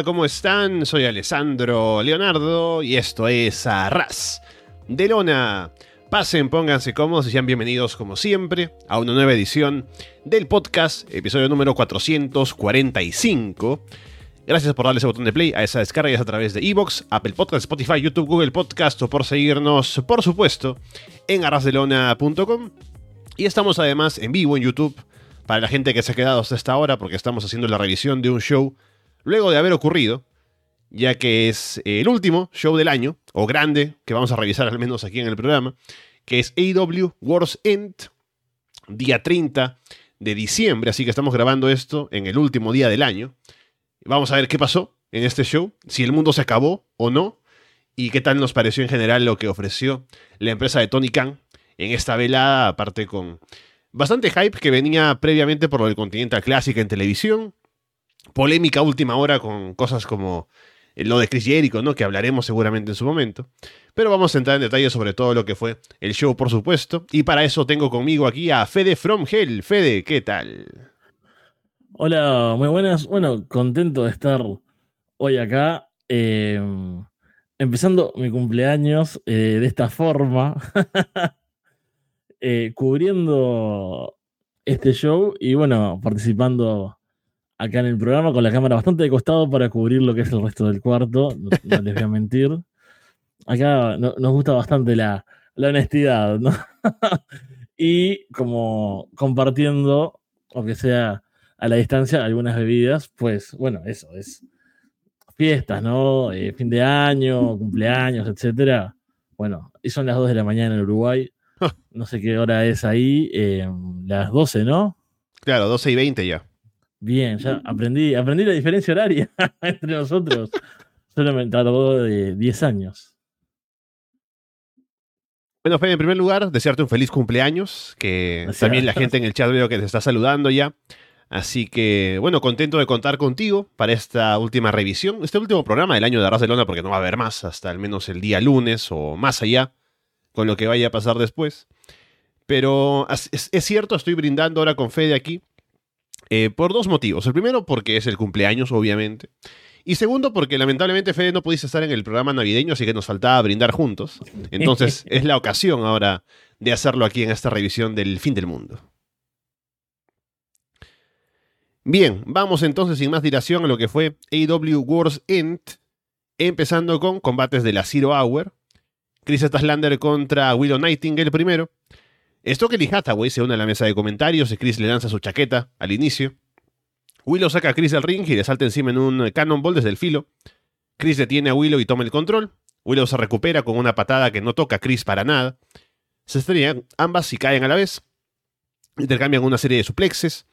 ¿cómo están? Soy Alessandro Leonardo y esto es Arras de Lona. Pasen, pónganse cómodos y sean bienvenidos como siempre a una nueva edición del podcast, episodio número 445. Gracias por darle ese botón de play a esa descarga a través de Evox, Apple Podcast, Spotify, YouTube, Google Podcast o por seguirnos, por supuesto, en arrasdelona.com. Y estamos además en vivo en YouTube para la gente que se ha quedado hasta esta hora porque estamos haciendo la revisión de un show luego de haber ocurrido, ya que es el último show del año, o grande, que vamos a revisar al menos aquí en el programa, que es AW Wars End, día 30 de diciembre, así que estamos grabando esto en el último día del año. Vamos a ver qué pasó en este show, si el mundo se acabó o no, y qué tal nos pareció en general lo que ofreció la empresa de Tony Khan en esta velada, aparte con bastante hype que venía previamente por del Continental Clásica en televisión, polémica última hora con cosas como lo de Chris Jericho, ¿no? Que hablaremos seguramente en su momento. Pero vamos a entrar en detalle sobre todo lo que fue el show, por supuesto. Y para eso tengo conmigo aquí a Fede From Hell. Fede, ¿qué tal? Hola, muy buenas. Bueno, contento de estar hoy acá. Eh, empezando mi cumpleaños eh, de esta forma, eh, cubriendo este show y bueno, participando acá en el programa con la cámara bastante de costado para cubrir lo que es el resto del cuarto, no, no les voy a mentir. Acá no, nos gusta bastante la, la honestidad, ¿no? y como compartiendo, aunque sea a la distancia, algunas bebidas, pues bueno, eso es fiestas, ¿no? Eh, fin de año, cumpleaños, etcétera. Bueno, y son las 2 de la mañana en Uruguay. No sé qué hora es ahí, eh, las 12, ¿no? Claro, 12 y 20 ya. Bien, ya aprendí, aprendí la diferencia horaria entre nosotros. Solo me tardó de 10 años. Bueno, Fede, en primer lugar, desearte un feliz cumpleaños, que Gracias. también la gente en el chat veo que te está saludando ya. Así que, bueno, contento de contar contigo para esta última revisión, este último programa del año de Arras de Lona, porque no va a haber más hasta al menos el día lunes o más allá, con lo que vaya a pasar después. Pero es- es cierto, estoy brindando ahora con Fede aquí, eh, por dos motivos. El primero, porque es el cumpleaños, obviamente. Y segundo, porque lamentablemente Fede no pudiste estar en el programa navideño, así que nos faltaba brindar juntos. Entonces es la ocasión ahora de hacerlo aquí en esta revisión del fin del mundo. Bien, vamos entonces sin más dilación a lo que fue AW Wars End, empezando con combates de la Zero Hour. Chris Statlander contra Willow Nightingale primero. Stokely Hathaway se une a la mesa de comentarios y Chris le lanza su chaqueta al inicio. Willow saca a Chris del ring y le salta encima en un cannonball desde el filo. Chris detiene a Willow y toma el control. Willow se recupera con una patada que no toca a Chris para nada. Se estrellan ambas y caen a la vez. Intercambian una serie de suplexes.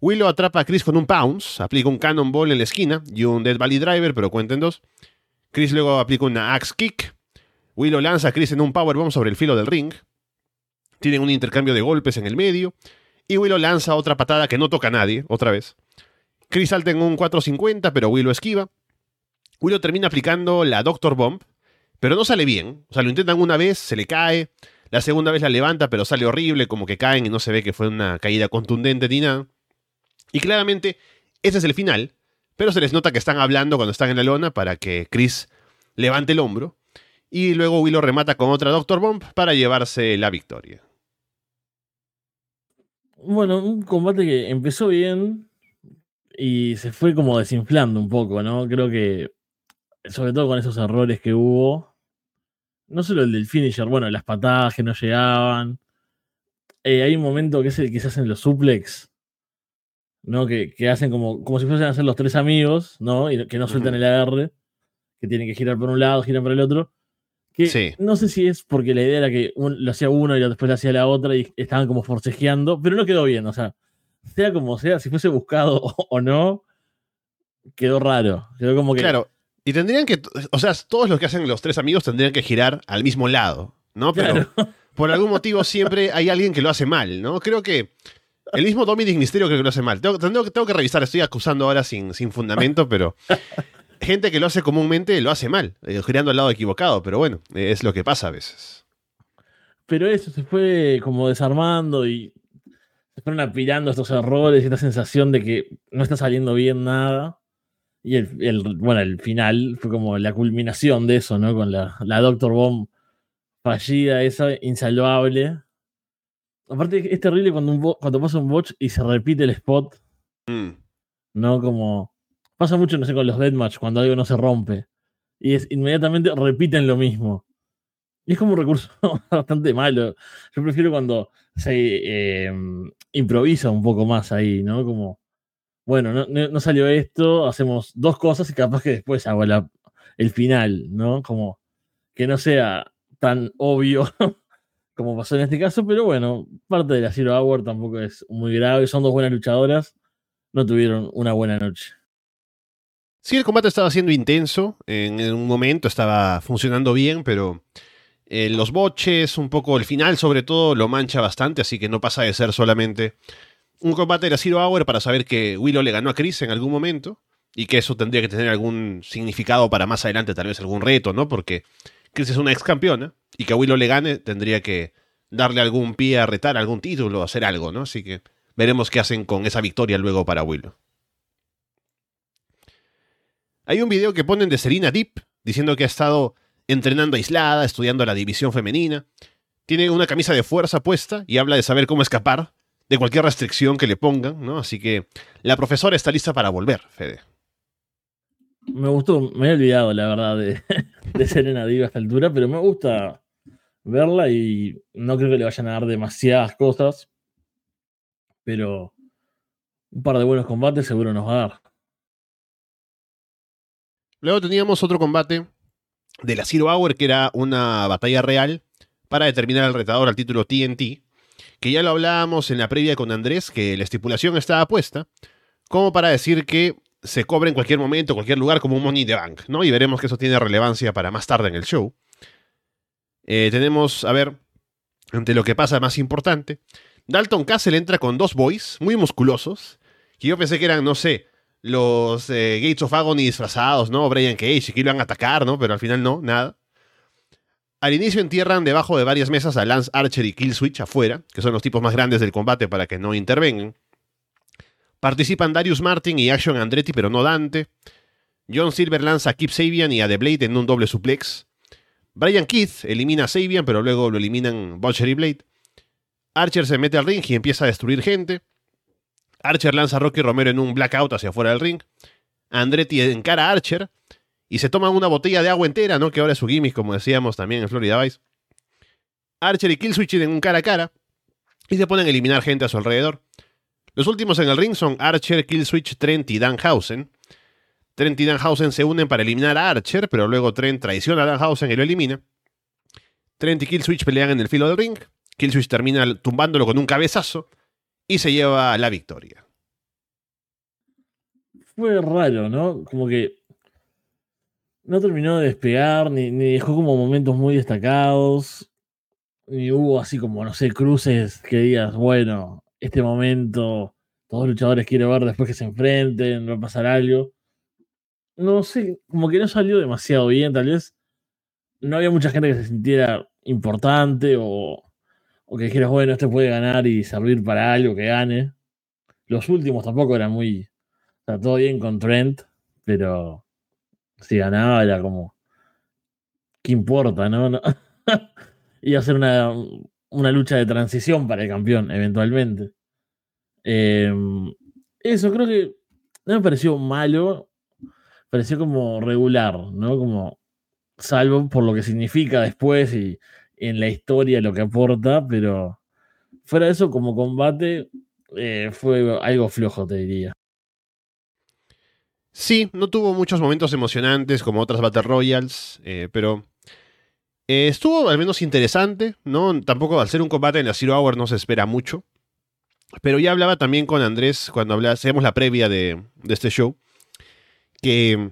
Willow atrapa a Chris con un pounce, aplica un cannonball en la esquina y un Dead Valley Driver, pero cuenten dos. Chris luego aplica una axe kick. Willow lanza a Chris en un powerbomb sobre el filo del ring. Tienen un intercambio de golpes en el medio. Y Willow lanza otra patada que no toca a nadie, otra vez. Chris salta en un 450, pero Willow esquiva. Willow termina aplicando la Doctor Bomb, pero no sale bien. O sea, lo intentan una vez, se le cae. La segunda vez la levanta, pero sale horrible, como que caen y no se ve que fue una caída contundente ni nada. Y claramente, ese es el final, pero se les nota que están hablando cuando están en la lona para que Chris levante el hombro. Y luego Willow remata con otra Doctor Bomb para llevarse la victoria. Bueno, un combate que empezó bien y se fue como desinflando un poco, ¿no? Creo que, sobre todo con esos errores que hubo, no solo el del finisher, bueno, las patadas que no llegaban. Eh, hay un momento que es el que se hacen los suplex, ¿no? Que, que hacen como, como si fuesen a ser los tres amigos, ¿no? Y que no sueltan el agarre, que tienen que girar por un lado, giran por el otro. Que Sí. no sé si es porque la idea era que un- lo hacía uno y después lo hacía la otra y estaban como forcejeando, pero no quedó bien, o sea, sea como sea, si fuese buscado o, o no, quedó raro. Quedó como que. Claro. Y tendrían que, o sea, todos los que hacen los tres amigos tendrían que girar al mismo lado, ¿no? Pero Claro. por algún motivo siempre hay alguien que lo hace mal, ¿no? Creo que el mismo Dominic Mysterio creo que lo hace mal. Tengo, tengo que- tengo que revisar, estoy acusando ahora sin, sin fundamento, pero gente que lo hace comúnmente lo hace mal, eh, girando al lado equivocado, pero bueno, eh, es lo que pasa a veces. Pero eso se fue como desarmando y se fueron apilando estos errores y esta sensación de que no está saliendo bien nada. Y el, el- bueno, el final fue como la culminación de eso, ¿no? Con la, la Doctor Bomb fallida, esa, insalvable. Aparte, es terrible cuando, un bo- cuando pasa un botch y se repite el spot, Mm. ¿no? Como. Pasa mucho, no sé, con los deathmatch, cuando algo no se rompe. Y es inmediatamente repiten lo mismo. Y es como un recurso bastante malo. Yo prefiero cuando se eh, improvisa un poco más ahí, ¿no? Como, bueno, no, no- salió esto, hacemos dos cosas y capaz que después hago el final, ¿no? Como que no sea tan obvio como pasó en este caso, pero bueno, parte de la Zero Hour tampoco es muy grave. Son dos buenas luchadoras, no tuvieron una buena noche. Sí, el combate estaba siendo intenso. En, un momento estaba funcionando bien, pero eh, los boches, un poco el final, sobre todo, lo mancha bastante. Así que no pasa de ser solamente un combate de la Zero Hour para saber que Willow le ganó a Chris en algún momento y que eso tendría que tener algún significado para más adelante, tal vez algún reto, ¿no? Porque Chris es una ex campeona y que a Willow le gane tendría que darle algún pie a retar algún título, hacer algo, ¿no? Así que veremos qué hacen con esa victoria luego para Willow. Hay un video que ponen de Serena Deep diciendo que ha estado entrenando aislada, estudiando la división femenina. Tiene una camisa de fuerza puesta y habla de saber cómo escapar de cualquier restricción que le pongan, ¿no? Así que la profesora está lista para volver, Fede. Me gustó, me he olvidado, la verdad, de, de Serena Diva a esta altura, pero me gusta verla y no creo que le vayan a dar demasiadas cosas. Pero un par de buenos combates seguro nos va a dar. Luego teníamos otro combate de la Zero Hour, que era una batalla real para determinar al retador al título TNT, que ya lo hablábamos en la previa con Andrés, que la estipulación estaba puesta, como para decir que se cobra en cualquier momento, cualquier lugar, como un Money the Bank, ¿no? Y veremos que eso tiene relevancia para más tarde en el show. Eh, tenemos, a ver, ante lo que pasa más importante, Dalton Castle entra con dos boys muy musculosos, que yo pensé que eran, no sé, los eh, Gates of Agony disfrazados, ¿no? Brian Cage, que iban a atacar, ¿no? Pero al final no, nada. Al inicio entierran debajo de varias mesas a Lance Archer y Killswitch afuera, que son los tipos más grandes del combate para que no intervengan. Participan Darius Martin y Action Andretti, pero no Dante. John Silver lanza a Kip Sabian y a The Blade en un doble suplex. Brian Keith elimina a Sabian, pero luego lo eliminan Butcher y Blade. Archer se mete al ring y empieza a destruir gente. Archer lanza a Rocky Romero en un blackout hacia afuera del ring. Andretti encara a Archer y se toma una botella de agua entera, ¿no? Que ahora es su gimmick, como decíamos también en Florida Vice. Archer y Killswitch en un cara a cara y se ponen a eliminar gente a su alrededor. Los últimos en el ring son Archer, Killswitch, Trent y Danhausen. Trent y Danhausen se unen para eliminar a Archer, pero luego Trent traiciona a Danhausen y lo elimina. Trent y Killswitch pelean en el filo del ring. Killswitch termina tumbándolo con un cabezazo y se lleva la victoria. Fue raro, ¿no? Como que no terminó de despegar, ni, dejó como momentos muy destacados, ni hubo así como, no sé, cruces que digas, bueno, este momento todos los luchadores quieren ver después que se enfrenten, va a pasar algo. No sé, como que no salió demasiado bien, tal vez no había mucha gente que se sintiera importante o, o que dijeras, bueno, este puede ganar y servir para algo que gane. Los últimos tampoco eran muy. O sea, todo bien con Trent, pero si ganaba era como. ¿Qué importa, no? no. Iba a ser una, una lucha de transición para el campeón, eventualmente. Eh, eso creo que no me pareció malo, pareció como regular, ¿no? Como salvo por lo que significa después y en la historia lo que aporta, pero fuera de eso, como combate, eh, fue algo flojo, te diría. Sí, no tuvo muchos momentos emocionantes como otras Battle Royals, eh, pero eh, estuvo al menos interesante, ¿no? Tampoco al ser un combate en la Zero Hour no se espera mucho. Pero ya hablaba también con Andrés cuando hacíamos la previa de, de este show, que,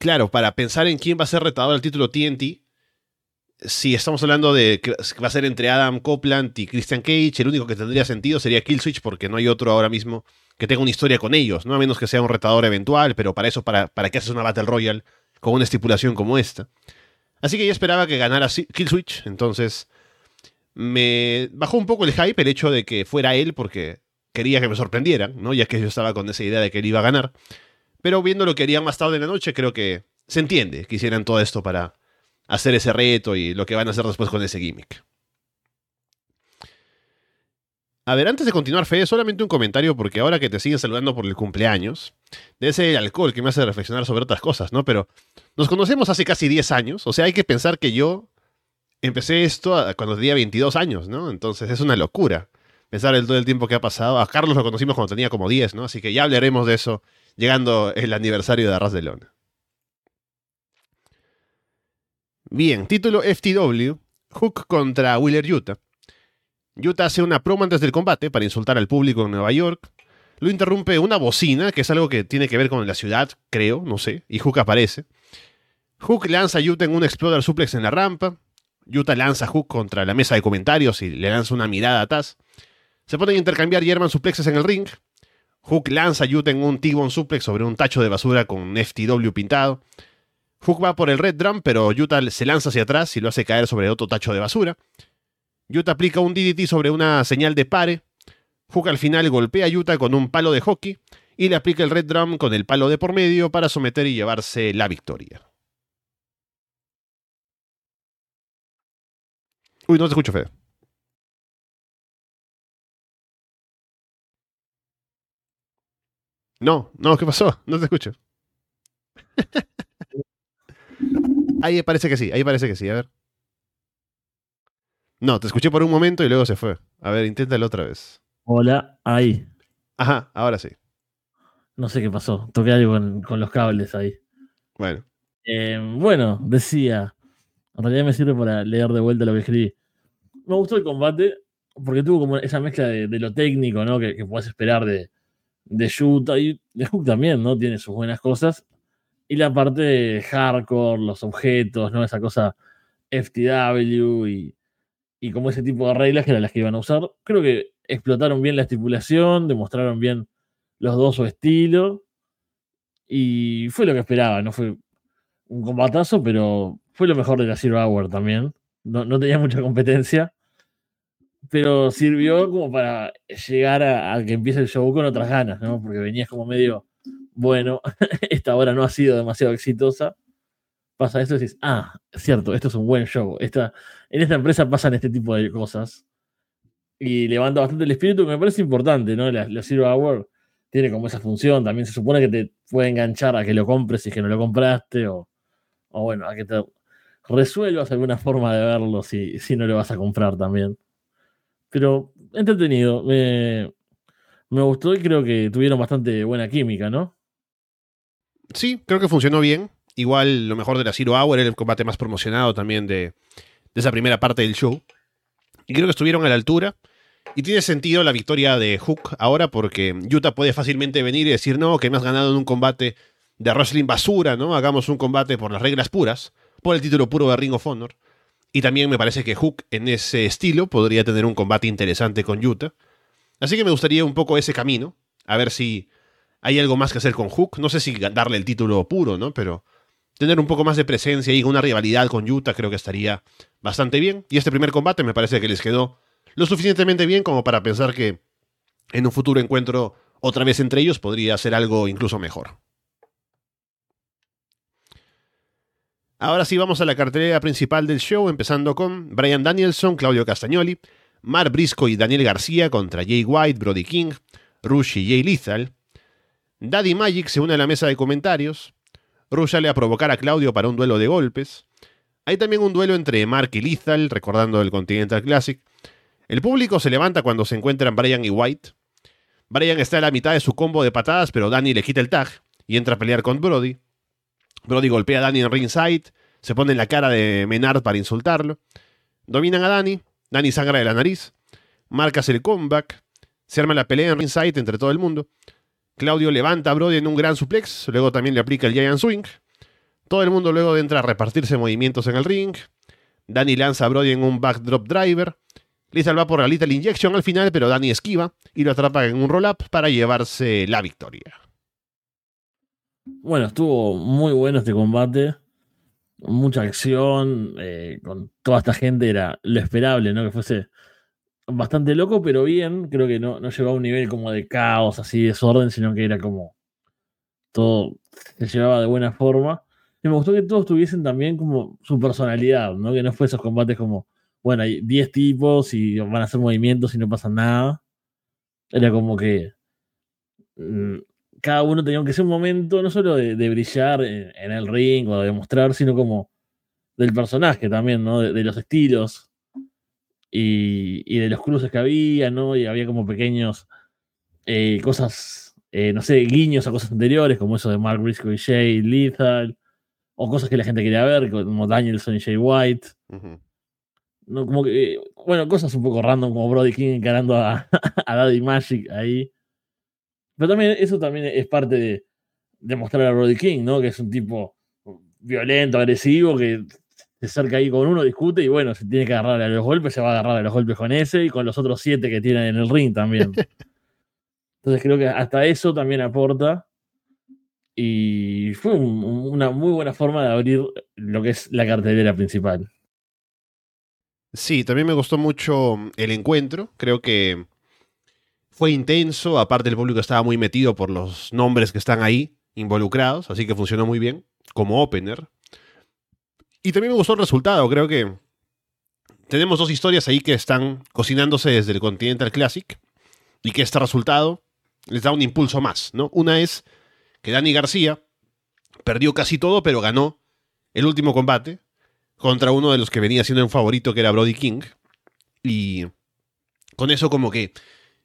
claro, para pensar en quién va a ser retador al título TNT, si estamos hablando de que va a ser entre Adam Copeland y Christian Cage, el único que tendría sentido sería Killswitch, porque no hay otro ahora mismo que tenga una historia con ellos, ¿no? A menos que sea un retador eventual, pero para eso, ¿para, para qué haces una Battle Royale con una estipulación como esta? Así que yo esperaba que ganara Killswitch, entonces me bajó un poco el hype el hecho de que fuera él, porque quería que me sorprendieran, ¿no? Ya que yo estaba con esa idea de que él iba a ganar. Pero viendo lo que harían más tarde en la noche, creo que se entiende que hicieran todo esto para hacer ese reto y lo que van a hacer después con ese gimmick. A ver, antes de continuar, Fede, solamente un comentario, porque ahora que te siguen saludando por el cumpleaños, de ese alcohol que me hace reflexionar sobre otras cosas, ¿no? Pero nos conocemos hace casi 10 años, o sea, hay que pensar que yo empecé esto cuando tenía 22 años, ¿no? Entonces es una locura pensar el todo el tiempo que ha pasado. A Carlos lo conocimos cuando tenía como 10, ¿no? Así que ya hablaremos de eso llegando el aniversario de Arras de Lona. Bien, título FTW, Hook contra Wheeler Utah. Utah hace una promo antes del combate para insultar al público en Nueva York. Lo interrumpe una bocina, que es algo que tiene que ver con la ciudad, creo, no sé, y Hook aparece. Hook lanza a Utah en un Exploder Suplex en la rampa. Utah lanza a Hook contra la mesa de comentarios y le lanza una mirada a Taz. Se ponen a intercambiar German suplexes en el ring. Hook lanza a Utah en un T-Bone suplex sobre un tacho de basura con FTW pintado. Hook va por el Red Drum, pero Utah se lanza hacia atrás y lo hace caer sobre otro tacho de basura. Utah aplica un DDT sobre una señal de pare. Hook al final golpea a Utah con un palo de hockey y le aplica el Red Drum con el palo de por medio para someter y llevarse la victoria. Uy, no te escucho, Fede. No, no, ¿qué pasó? No te escucho. ahí parece que sí, ahí parece que sí, a ver. No, te escuché por un momento y luego se fue. A ver, inténtalo otra vez. Hola, ahí. Ajá, ahora sí. No sé qué pasó. Toqué algo con, los cables ahí. Bueno. Eh, bueno, decía. En realidad me sirve para leer de vuelta lo que escribí. Me gustó el combate porque tuvo como esa mezcla de, lo técnico, ¿no? Que, puedes esperar de, de Yuta y de Hook también, ¿no? Tiene sus buenas cosas. Y la parte de hardcore, los objetos, ¿no? Esa cosa FTW y, y como ese tipo de reglas que eran las que iban a usar. Creo que explotaron bien la estipulación, demostraron bien los dos su estilo. Y fue lo que esperaba, no fue un combatazo, pero fue lo mejor de la Zero Hour también. No, tenía mucha competencia, pero sirvió como para llegar a, que empiece el show con otras ganas, ¿no? Porque venías como medio, bueno, esta hora no ha sido demasiado exitosa pasa eso y dices, ah, cierto, esto es un buen show. Esta, en esta empresa pasan este tipo de cosas. Y levanta bastante el espíritu, que me parece importante, ¿no? La, Zero Hour tiene como esa función. También se supone que te puede enganchar a que lo compres si es que no lo compraste, o, o bueno, a que te resuelvas alguna forma de verlo si, si no lo vas a comprar también. Pero entretenido. Me, me gustó y creo que tuvieron bastante buena química, ¿no? Sí, creo que funcionó bien. Igual lo mejor de la Zero Hour era el combate más promocionado también de, esa primera parte del show. Y creo que estuvieron a la altura. Y tiene sentido la victoria de Hook ahora porque Utah puede fácilmente venir y decir, no, que me has ganado en un combate de wrestling basura, ¿no? Hagamos un combate por las reglas puras, por el título puro de Ring of Honor. Y también me parece que Hook en ese estilo podría tener un combate interesante con Utah. Así que me gustaría un poco ese camino, a ver si hay algo más que hacer con Hook. No sé si darle el título puro, ¿no? Pero tener un poco más de presencia y una rivalidad con Utah creo que estaría bastante bien. Y este primer combate me parece que les quedó lo suficientemente bien como para pensar que en un futuro encuentro otra vez entre ellos podría ser algo incluso mejor. Ahora sí vamos a la cartelera principal del show, empezando con Brian Danielson, Claudio Castagnoli, Mar Brisco y Daniel García contra Jay White, Brody King, Rush y Jay Lethal. Daddy Magic se une a la mesa de comentarios. Rush sale a provocar a Claudio para un duelo de golpes. Hay también un duelo entre Mark y Lethal, recordando el Continental Classic. El público se levanta cuando se encuentran Brian y White. Brian está a la mitad de su combo de patadas, pero Danny le quita el tag y entra a pelear con Brody. Brody golpea a Danny en ringside, se pone en la cara de Menard para insultarlo. Dominan a Danny, Danny sangra de la nariz. Mark hace el comeback. Se arma la pelea en ringside entre todo el mundo. Claudio levanta a Brody en un gran suplex, luego también le aplica el Giant Swing. Todo el mundo luego entra a repartirse movimientos en el ring. Danny lanza a Brody en un backdrop driver. Lethal va por la Little Injection al final, pero Danny esquiva y lo atrapa en un roll-up para llevarse la victoria. Bueno, estuvo muy bueno este combate. Mucha acción. Eh, con toda esta gente era lo esperable, ¿no? Que fuese bastante loco, pero bien. Creo que no, no llegó un nivel como de caos, así, desorden, sino que era como todo se llevaba de buena forma. Y me gustó que todos tuviesen también como su personalidad, ¿no? Que no fue esos combates como, bueno, hay 10 tipos y van a hacer movimientos y no pasa nada. Era como que mm, cada uno tenía que ser un momento no solo de, brillar en, el ring o de mostrar, sino como del personaje también, ¿no? De, los estilos y, de los cruces que había, ¿no? Y había como pequeños eh, cosas, eh, no sé, guiños a cosas anteriores, como eso de Mark Briscoe y Jay Lethal, o cosas que la gente quería ver, como Danielson y Jay White. no, como que, bueno, cosas un poco random, como Brody King encarando a, a Daddy Magic ahí. Pero también eso también es parte de, de mostrar a Brody King, ¿no? Que es un tipo violento, agresivo, que se acerca ahí con uno, discute y bueno, se tiene que agarrar a los golpes, se va a agarrar a los golpes con ese y con los otros siete que tienen en el ring también. Entonces creo que hasta eso también aporta. Y fue una muy buena forma de abrir lo que es la cartelera principal. Sí, también me gustó mucho el encuentro. Creo que fue intenso. Aparte, el público estaba muy metido por los nombres que están ahí involucrados, así que funcionó muy bien como opener. Y también me gustó el resultado. Creo que tenemos dos historias ahí que están cocinándose desde el Continental Classic y que este resultado les da un impulso más, ¿no? Una es que Dani García perdió casi todo, pero ganó el último combate contra uno de los que venía siendo un favorito, que era Brody King. Y con eso como que,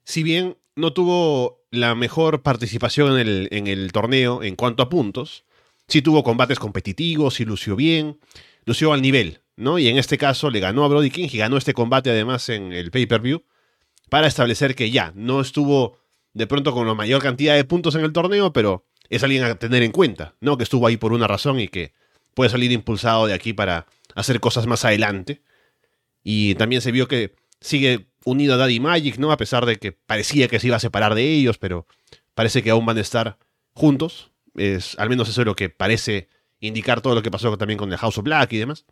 si bien no tuvo la mejor participación en el, en el torneo en cuanto a puntos, sí tuvo combates competitivos, y lució bien, lució al nivel, ¿no? Y en este caso le ganó a Brody King y ganó este combate además en el pay-per-view para establecer que ya no estuvo de pronto con la mayor cantidad de puntos en el torneo, pero es alguien a tener en cuenta, ¿no? Que estuvo ahí por una razón y que puede salir impulsado de aquí para hacer cosas más adelante. Y también se vio que sigue unido a Daddy Magic, ¿no? A pesar de que parecía que se iba a separar de ellos, pero parece que aún van a estar juntos. Es, al menos eso es lo que parece indicar todo lo que pasó también con el House of Black y demás.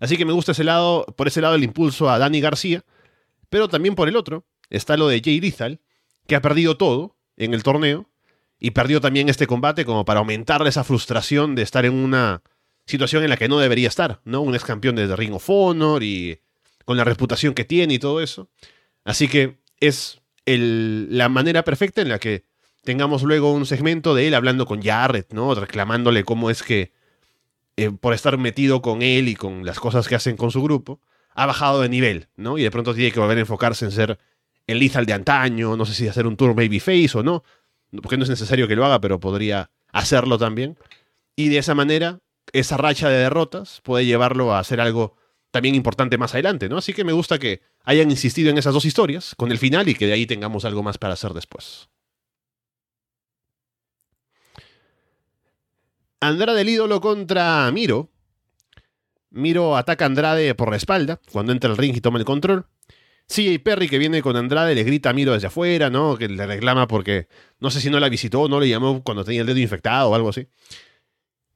Así que me gusta ese lado, por ese lado el impulso a Danny García, pero también por el otro está lo de Jay Lethal, que ha perdido todo en el torneo y perdió también este combate como para aumentarle esa frustración de estar en una situación en la que no debería estar, ¿no? Un ex campeón de Ring of Honor y con la reputación que tiene y todo eso. Así que es la manera perfecta en la que tengamos luego un segmento de él hablando con Jarrett, ¿no? Reclamándole cómo es que, eh, por estar metido con él y con las cosas que hacen con su grupo, ha bajado de nivel, ¿no? Y de pronto tiene que volver a enfocarse en ser el lethal de antaño, no sé si hacer un tour babyface o no, porque no es necesario que lo haga, pero podría hacerlo también. Y de esa manera, esa racha de derrotas puede llevarlo a hacer algo también importante más adelante, ¿no? Así que me gusta que hayan insistido en esas dos historias con el final y que de ahí tengamos algo más para hacer después. Andrade el ídolo contra Miro. Miro ataca a Andrade por la espalda cuando entra el ring y toma el control. CJ Perry que viene con Andrade le grita a Miro desde afuera, ¿no? Que le reclama porque no sé si no la visitó no le llamó cuando tenía el dedo infectado o algo así.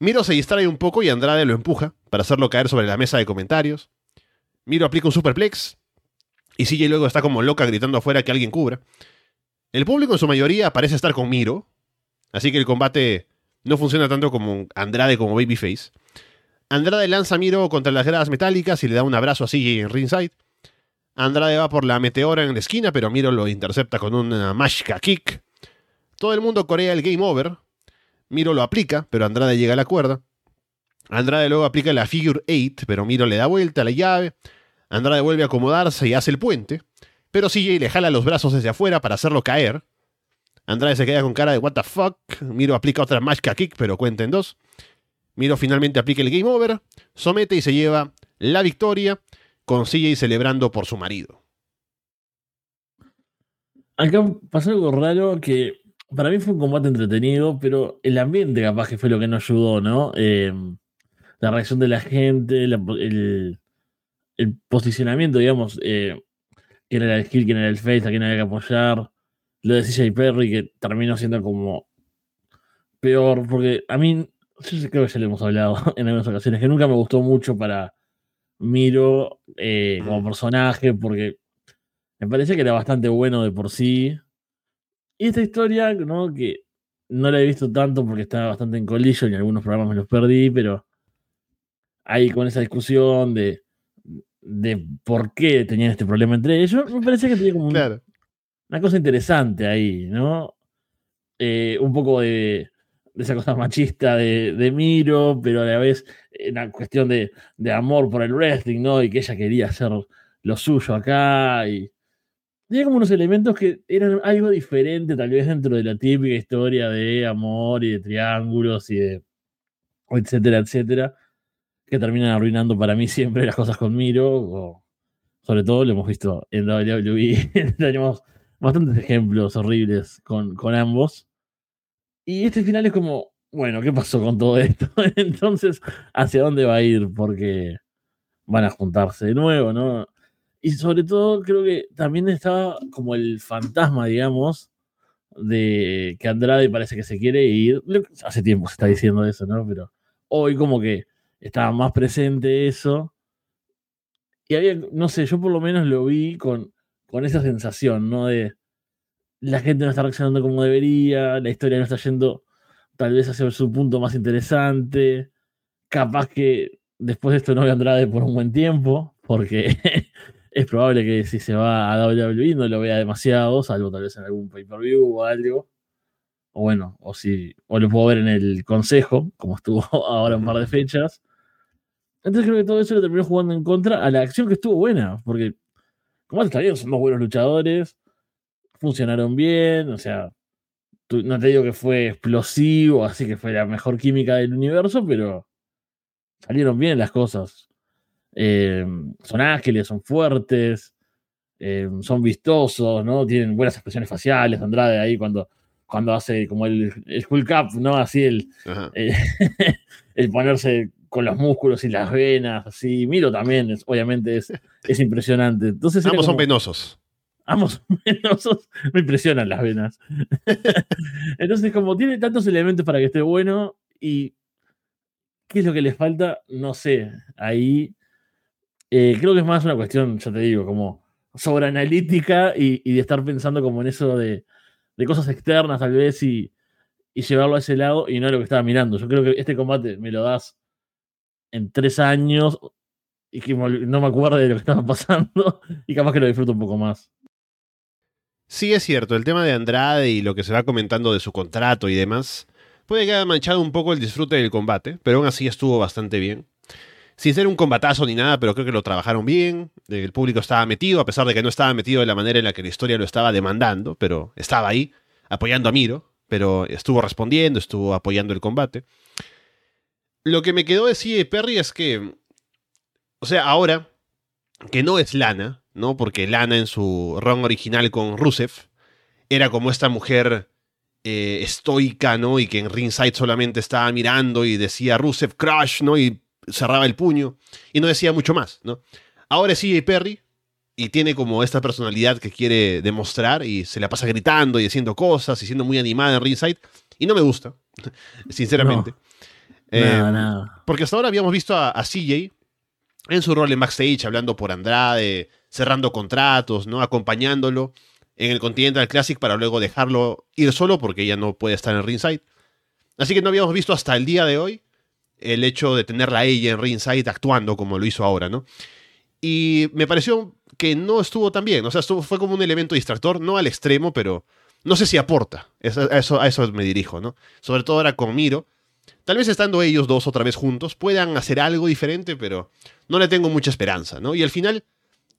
Miro se distrae un poco y Andrade lo empuja para hacerlo caer sobre la mesa de comentarios. Miro aplica un superplex y CJ luego está como loca gritando afuera que alguien cubra. El público en su mayoría parece estar con Miro, así que el combate no funciona tanto como Andrade como Babyface. Andrade lanza a Miro contra las gradas metálicas y le da un abrazo a CJ en ringside. Andrade va por la meteora en la esquina, pero Miro lo intercepta con una Mashka Kick. Todo el mundo corea el Game Over. Miro lo aplica, pero Andrade llega a la cuerda. Andrade luego aplica la Figure 8, pero Miro le da vuelta a la llave. Andrade vuelve a acomodarse y hace el puente. Pero CJ le jala los brazos desde afuera para hacerlo caer. Andrade se queda con cara de what the fuck. Miro aplica otra Mashka Kick, pero cuenta en dos. Miro finalmente aplica el Game Over, somete y se lleva la victoria, con CJ celebrando por su marido. Acá pasó algo raro que para mí fue un combate entretenido, pero el ambiente capaz que fue lo que nos ayudó, ¿no? Eh, la reacción de la gente, el, posicionamiento, digamos, eh, quién era el skill, quién era el face, a quién había que apoyar lo de CJ Perry, que terminó siendo como peor, porque a mí, yo creo que ya le hemos hablado en algunas ocasiones, que nunca me gustó mucho para Miro eh, como personaje, porque me parecía que era bastante bueno de por sí. Y esta historia, ¿no? Que no la he visto tanto porque estaba bastante en colillo y algunos programas me los perdí, pero ahí con esa discusión de, de por qué tenían este problema entre ellos, me parecía que tenía como una cosa interesante ahí, ¿no? Eh, un poco de, esa cosa machista de, Miro, pero a la vez una cuestión de, de, amor por el wrestling, ¿no? Y que ella quería hacer lo suyo acá y tenía como unos elementos que eran algo diferente, tal vez dentro de la típica historia de amor y de triángulos y de etcétera, etcétera, que terminan arruinando para mí siempre las cosas con Miro, sobre todo lo hemos visto en WWE, tenemos bastantes ejemplos horribles con, con ambos. Y este final es como, bueno, ¿qué pasó con todo esto? Entonces, ¿hacia dónde va a ir? Porque van a juntarse de nuevo, ¿no? Y sobre todo creo que también estaba como el fantasma, digamos, de que Andrade parece que se quiere ir. Hace tiempo se está diciendo eso, ¿no? Pero hoy como que estaba más presente eso. Y había, no sé, yo por lo menos lo vi con, con esa sensación, ¿no? De la gente no está reaccionando como debería, la historia no está yendo tal vez hacia su punto más interesante. Capaz que después de esto no a Andrade por un buen tiempo, porque es probable que si se va a WWE no lo vea demasiado, salvo tal vez en algún pay-per-view o algo. O bueno, o si, o lo puedo ver en el consejo, como estuvo ahora un par de fechas. Entonces creo que todo eso lo terminó jugando en contra a la acción que estuvo buena, porque como está bien, son dos buenos luchadores, funcionaron bien, o sea, no te digo que fue explosivo, así que fue la mejor química del universo, pero salieron bien las cosas. Eh, son ágiles, son fuertes, eh, son vistosos, ¿no? Tienen buenas expresiones faciales. Andrade ahí cuando, cuando hace como el, el Hulk Up, ¿no? Así el, eh, el ponerse con los músculos y las venas, así. Miro también, obviamente es, es impresionante. Entonces Ambos son penosos. Ambos son penosos, me impresionan las venas. Entonces, como tiene tantos elementos para que esté bueno y qué es lo que les falta, no sé. Ahí eh, creo que es más una cuestión, ya te digo, como sobreanalítica y, y de estar pensando como en eso de, cosas externas tal vez y, llevarlo a ese lado y no lo que estaba mirando. Yo creo que este combate me lo das en tres años y que no me acuerdo de lo que estaba pasando y capaz que lo disfruto un poco más. Sí, es cierto, el tema de Andrade y lo que se va comentando de su contrato y demás puede que haya manchado un poco el disfrute del combate, pero aún así estuvo bastante bien sin ser un combatazo ni nada, pero creo que lo trabajaron bien. El público estaba metido, a pesar de que no estaba metido de la manera en la que la historia lo estaba demandando, pero estaba ahí, apoyando a Miro, pero estuvo respondiendo, estuvo apoyando el combate. Lo que me quedó de CJ Perry es que, o sea, ahora, que no es Lana, ¿no? Porque Lana en su run original con Rusev era como esta mujer eh, estoica, ¿no? Y que en ringside solamente estaba mirando y decía Rusev Crush, ¿no? Y cerraba el puño y no decía mucho más, ¿no? Ahora es CJ Perry y tiene como esta personalidad que quiere demostrar y se la pasa gritando y haciendo cosas y siendo muy animada en ringside y no me gusta, sinceramente. Eh, porque hasta ahora habíamos visto a, CJ en su rol en backstage, hablando por Andrade, cerrando contratos, ¿no? Acompañándolo en el Continental Classic para luego dejarlo ir solo porque ella no puede estar en ringside. Así que no habíamos visto hasta el día de hoy el hecho de tenerla a ella en ringside actuando como lo hizo ahora, ¿no? Y me pareció que no estuvo tan bien, o sea, estuvo, fue como un elemento distractor, no al extremo, pero no sé si aporta, a eso, a eso me dirijo, ¿no? Sobre todo ahora con Miro. Tal vez estando ellos dos otra vez juntos puedan hacer algo diferente, pero no le tengo mucha esperanza, ¿no? Y al final,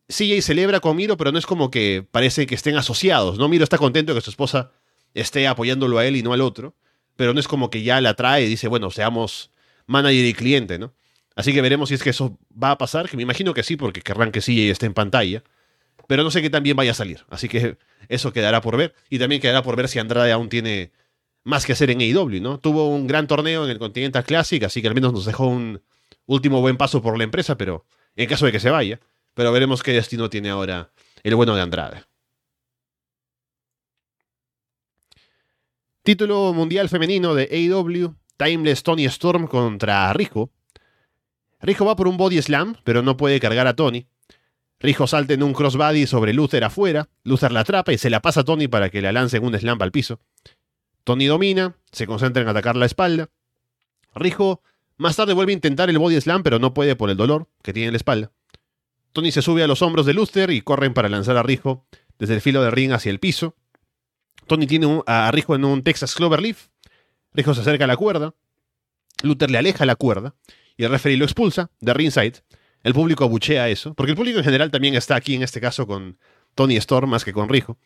CJ celebra con Miro, pero no es como que parece que estén asociados, ¿no? Miro está contento de que su esposa esté apoyándolo a él y no al otro, pero no es como que ya la trae y dice, bueno, seamos manager y cliente, ¿no? Así que veremos si es que eso va a pasar, que me imagino que sí, porque querrán que y esté en pantalla. Pero no sé qué también vaya a salir. Así que eso quedará por ver. Y también quedará por ver si Andrade aún tiene más que hacer en AEW, ¿no? Tuvo un gran torneo en el Continental Classic, así que al menos nos dejó un último buen paso por la empresa, pero en caso de que se vaya. Pero veremos qué destino tiene ahora el bueno de Andrade. Título mundial femenino de AEW. Timeless Tony Storm contra Rijo. Rijo va por un body slam, pero no puede cargar a Tony. Rijo salta en un crossbody sobre Luther afuera. Luther la atrapa y se la pasa a Tony para que la lance en un slam al piso. Tony domina, se concentra en atacar la espalda. Rijo más tarde vuelve a intentar el body slam, pero no puede por el dolor que tiene en la espalda. Tony se sube a los hombros de Luther y corren para lanzar a Rijo desde el filo de ring hacia el piso. Tony tiene a Rijo en un Texas Cloverleaf. Rijo se acerca a la cuerda. Luther le aleja la cuerda y el referee lo expulsa de ringside. El público abuchea eso, porque el público en general también está aquí en este caso con Tony Storm más que con Rijo.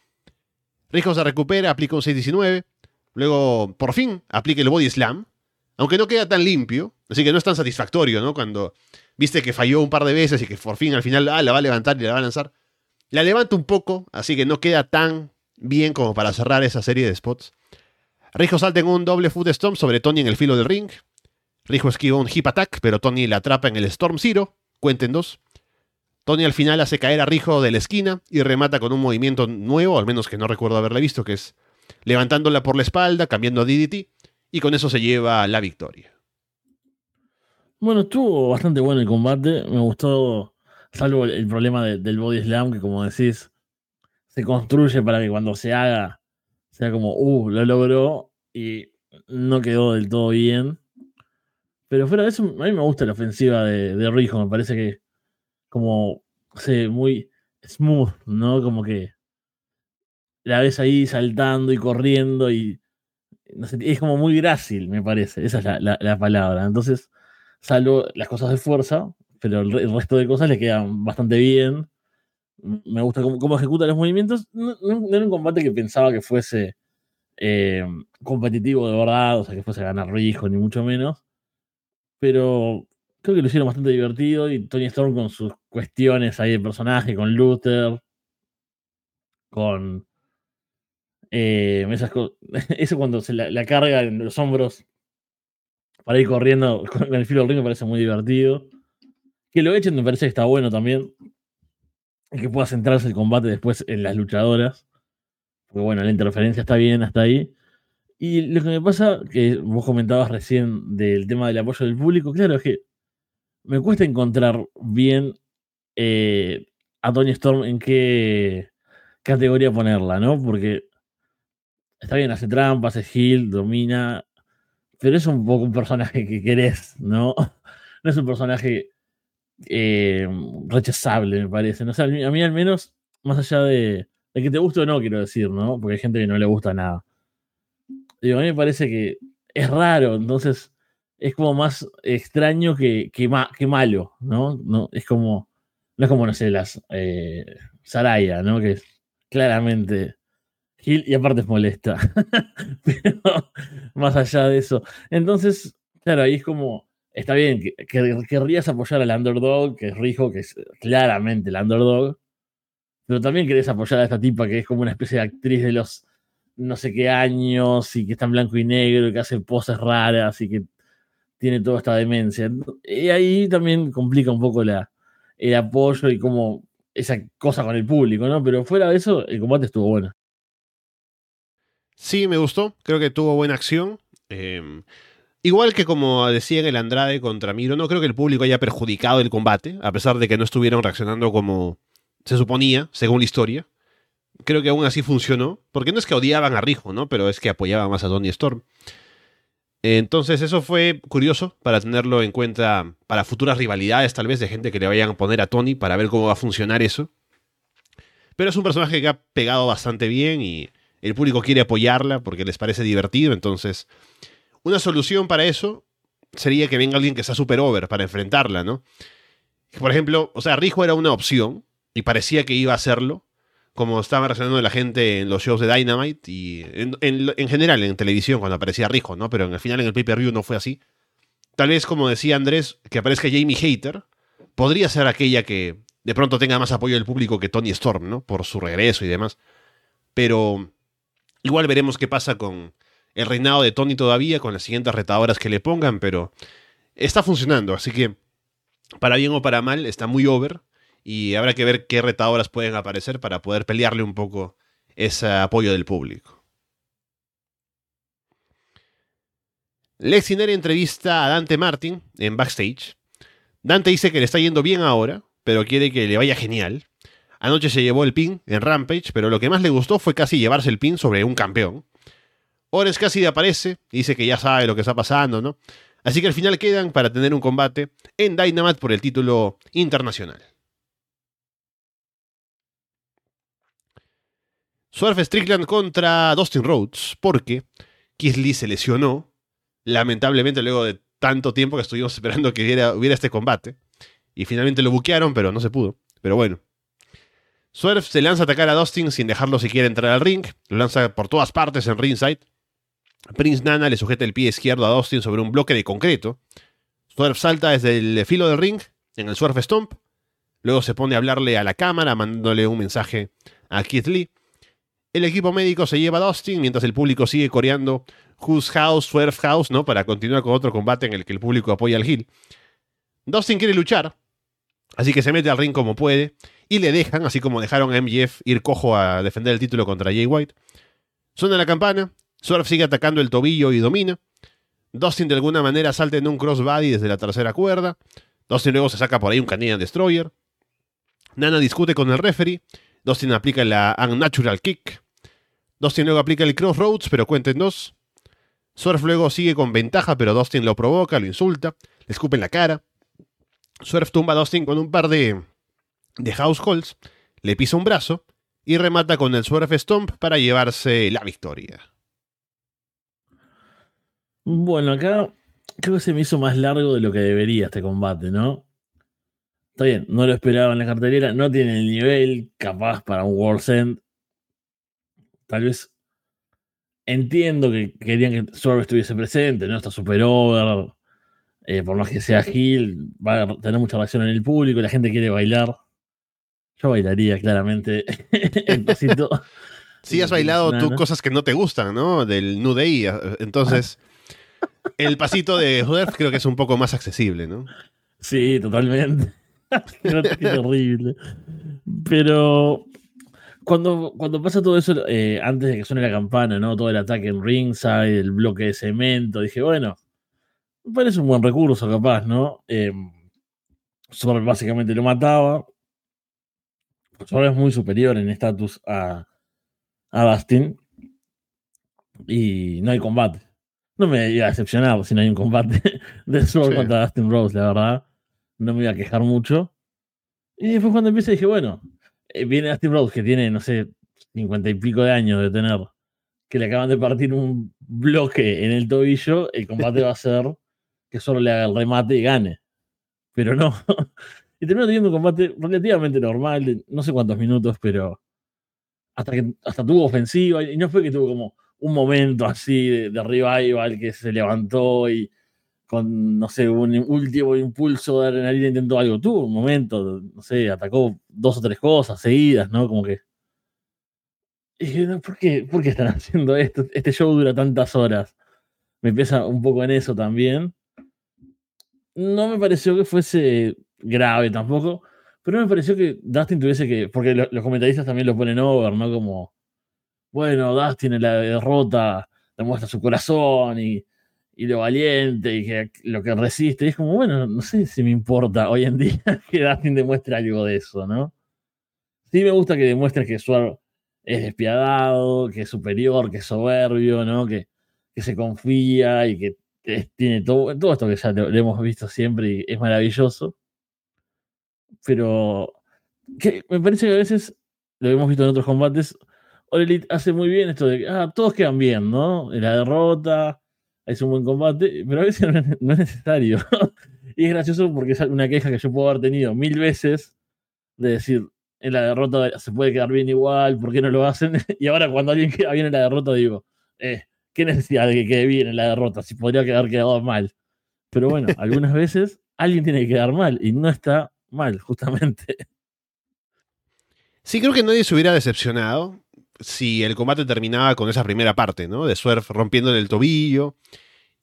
Rijo se recupera, aplica un 619, luego por fin aplica el body slam, aunque no queda tan limpio, así que no es tan satisfactorio, ¿no? Cuando viste que falló un par de veces y que por fin al final ah, la va a levantar y la va a lanzar. La levanta un poco, así que no queda tan bien como para cerrar esa serie de spots. Rijo salta en un doble foot stomp sobre Tony en el filo del ring. Rijo esquiva un hip attack, pero Tony la atrapa en el Storm Zero. Cuenten dos. Tony al final hace caer a Rijo de la esquina y remata con un movimiento nuevo, al menos que no recuerdo haberla visto, que es levantándola por la espalda, cambiando a DDT, y con eso se lleva la victoria. Bueno, estuvo bastante bueno el combate. Me gustó, salvo el, problema del body slam, que como decís, se construye para que cuando se haga sea como, uh, lo logró y no quedó del todo bien. Pero fuera de eso, a mí me gusta la ofensiva de, Rijo, me parece que como, muy smooth, ¿no? Como que la ves ahí saltando y corriendo y no sé, es como muy grácil, me parece, esa es la, la, palabra. Entonces, salvo las cosas de fuerza, pero el, resto de cosas le quedan bastante bien. Me gusta cómo, ejecuta los movimientos. No, era un combate que pensaba que fuese eh, competitivo de verdad, o sea, que fuese a ganar Rijo, ni mucho menos. Pero creo que lo hicieron bastante divertido y Tony Storm con sus cuestiones ahí de personaje, con Luther, con eh, eso cuando se la, carga en los hombros para ir corriendo con el filo del ring me parece muy divertido. Que lo echen me parece que está bueno también. Y que pueda centrarse el combate después en las luchadoras. Porque bueno, la interferencia está bien hasta ahí. Y lo que me pasa, que vos comentabas recién del tema del apoyo del público, claro, es que me cuesta encontrar bien eh, a Tony Storm en qué categoría ponerla, ¿no? Porque está bien, hace trampas, hace heal, domina, pero es un poco un personaje que querés, ¿no? No es un personaje eh, rechazable, me parece. ¿no? a mí al menos, más allá de, de, que te guste o no, quiero decir, ¿no? Porque hay gente que no le gusta nada. Digo, a mí me parece que es raro, entonces es como más extraño que, que, malo, ¿no? ¿no? Es como, no es como, no sé, las eh, Saraya, ¿no? Que es claramente Gil y aparte es molesta. Pero más allá de eso. Entonces, claro, ahí es como, está bien, que, querrías apoyar al underdog, que es Rijo, que es claramente el underdog, pero también querés apoyar a esta tipa que es como una especie de actriz de los no sé qué años y que está en blanco y negro y que hace poses raras y que tiene toda esta demencia. Y ahí también complica un poco el apoyo y como esa cosa con el público, ¿no? Pero fuera de eso, el combate estuvo bueno. Sí, me gustó. Creo que tuvo buena acción. Em, igual que como decía en el Andrade contra Miro, no creo que el público haya perjudicado el combate, a pesar de que no estuvieron reaccionando como se suponía, según la historia. Creo que aún así funcionó, porque no es que odiaban a Rijo, ¿no? Pero es que apoyaban más a Tony Storm. Entonces eso fue curioso para tenerlo en cuenta para futuras rivalidades tal vez de gente que le vayan a poner a Tony para ver cómo va a funcionar eso. Pero es un personaje que ha pegado bastante bien y el público quiere apoyarla porque les parece divertido. Entonces una solución para eso sería que venga alguien que sea super over para enfrentarla, ¿no? Por ejemplo, o sea, Rijo era una opción y parecía que iba a hacerlo, como estaba reaccionando la gente en los shows de Dynamite y en, general en televisión cuando aparecía Rijo, ¿no? Pero en el final en el pay-per-view no fue así. Tal vez, como decía Andrés, que aparezca Jamie Hater, podría ser aquella que de pronto tenga más apoyo del público que Tony Storm, ¿no? Por su regreso y demás. Pero igual veremos qué pasa con el reinado de Tony todavía, con las siguientes retadoras que le pongan, pero está funcionando, así que para bien o para mal, está muy over y habrá que ver qué retadoras pueden aparecer para poder pelearle un poco ese apoyo del público. Neri entrevista a Dante Martin en backstage. Dante dice que le está yendo bien ahora, pero quiere que le vaya genial. Anoche se llevó el pin en Rampage, pero lo que más le gustó fue casi llevarse el pin sobre un campeón. Orange Cassidy aparece y dice que ya sabe lo que está pasando, ¿no? Así que al final quedan para tener un combate en Dynamite por el título internacional. Swerve Strickland contra Dustin Rhodes, porque Lee se lesionó, lamentablemente luego de tanto tiempo que estuvimos esperando que hubiera, hubiera este combate, y finalmente lo buquearon, pero no se pudo. Pero bueno. Swerve se lanza a atacar a Dustin sin dejarlo siquiera entrar al ring, lo lanza por todas partes en ringside. Prince Nana le sujeta el pie izquierdo a Dustin sobre un bloque de concreto. Swerve salta desde el filo del ring en el Swerve Stomp. Luego se pone a hablarle a la cámara, mandándole un mensaje a Keith Lee. El equipo médico se lleva a Dustin mientras el público sigue coreando Who's House, Swerve House, ¿no? Para continuar con otro combate en el que el público apoya al Hill. Dustin quiere luchar, así que se mete al ring como puede y le dejan, así como dejaron a MJF ir cojo a defender el título contra Jay White. Suena la campana, Swerve sigue atacando el tobillo y domina. Dustin de alguna manera salta en un crossbody desde la tercera cuerda. Dustin luego se saca por ahí un Canadian Destroyer. Nana discute con el referee. Dustin aplica la Unnatural Kick. Dustin luego aplica el Crossroads, pero cuenta en dos. Swerve luego sigue con ventaja, pero Dustin lo provoca, lo insulta, le escupe en la cara. Swerve tumba a Dustin con un par de, de house le pisa un brazo y remata con el Swerve Stomp para llevarse la victoria. Bueno, acá creo que se me hizo más largo de lo que debería este combate, ¿no? Está bien, no lo esperaba en la cartelera, no tiene el nivel capaz para un World's End. Tal vez entiendo que querían que Swerve estuviese presente, ¿no? Está super over. Eh, por más que sea Gil, va a tener mucha reacción en el público, la gente quiere bailar. Yo bailaría claramente el pasito. Sí, has bailado tú cosas que no te gustan, ¿no? Del New Day. eh, Entonces, el pasito de Swerve creo que es un poco más accesible, ¿no? Sí, totalmente. Qué terrible. Pero cuando, cuando pasa todo eso, eh, antes de que suene la campana, ¿no? Todo el ataque en ringside, el bloque de cemento, dije, bueno, me parece un buen recurso capaz, ¿no? Eh, básicamente lo mataba. Swerve es muy superior en estatus a, a Dustin. Y no hay combate. No me iba a decepcionar si no hay un combate de Sí. contra Dustin Rose, la verdad. No me iba a quejar mucho. Y después cuando empieza dije, bueno, eh, viene Dustin Rose que tiene, no sé, cincuenta y pico de años de tener, que le acaban de partir un bloque en el tobillo, el combate va a ser que solo le haga el remate y gane. Pero no. y terminó teniendo un combate relativamente normal, no sé cuántos minutos, pero hasta que hasta tuvo ofensiva. Y no fue que tuvo como un momento así de, de revival que se levantó y con, no sé, un último impulso de adrenalina intentó algo. Tuvo un momento, no sé, atacó dos o tres cosas seguidas, ¿no? Como que. Y ¿por, qué, ¿por qué están haciendo esto? Este show dura tantas horas. Me pesa un poco en eso también. No me pareció que fuese grave tampoco, pero me pareció que Dustin tuviese que. Porque lo- los comentaristas también lo ponen over, ¿no? Como. Bueno, Dustin en la derrota demuestra su corazón y, y lo valiente y que lo que resiste. Y es como, bueno, no sé si me importa hoy en día que Dustin demuestre algo de eso, ¿no? Sí me gusta que demuestre que Swerve es despiadado, que es superior, que es soberbio, ¿no? Que, que se confía y que tiene todo, todo esto que ya lo, hemos visto siempre y es maravilloso. Pero que me parece que a veces, lo hemos visto en otros combates, All hace muy bien esto de que ah, todos quedan bien, ¿no? En la derrota, es un buen combate, pero a veces no es, no es necesario. y es gracioso porque es una queja que yo puedo haber tenido mil veces de decir, en la derrota se puede quedar bien igual, ¿por qué no lo hacen? y ahora cuando alguien queda bien en la derrota digo, eh, ¿qué necesidad de que quede bien en la derrota? Si podría quedar quedado mal. Pero bueno, algunas veces alguien tiene que quedar mal y no está mal, justamente. Sí, creo que nadie se hubiera decepcionado si el combate terminaba con esa primera parte, ¿no? De Swerve rompiéndole el tobillo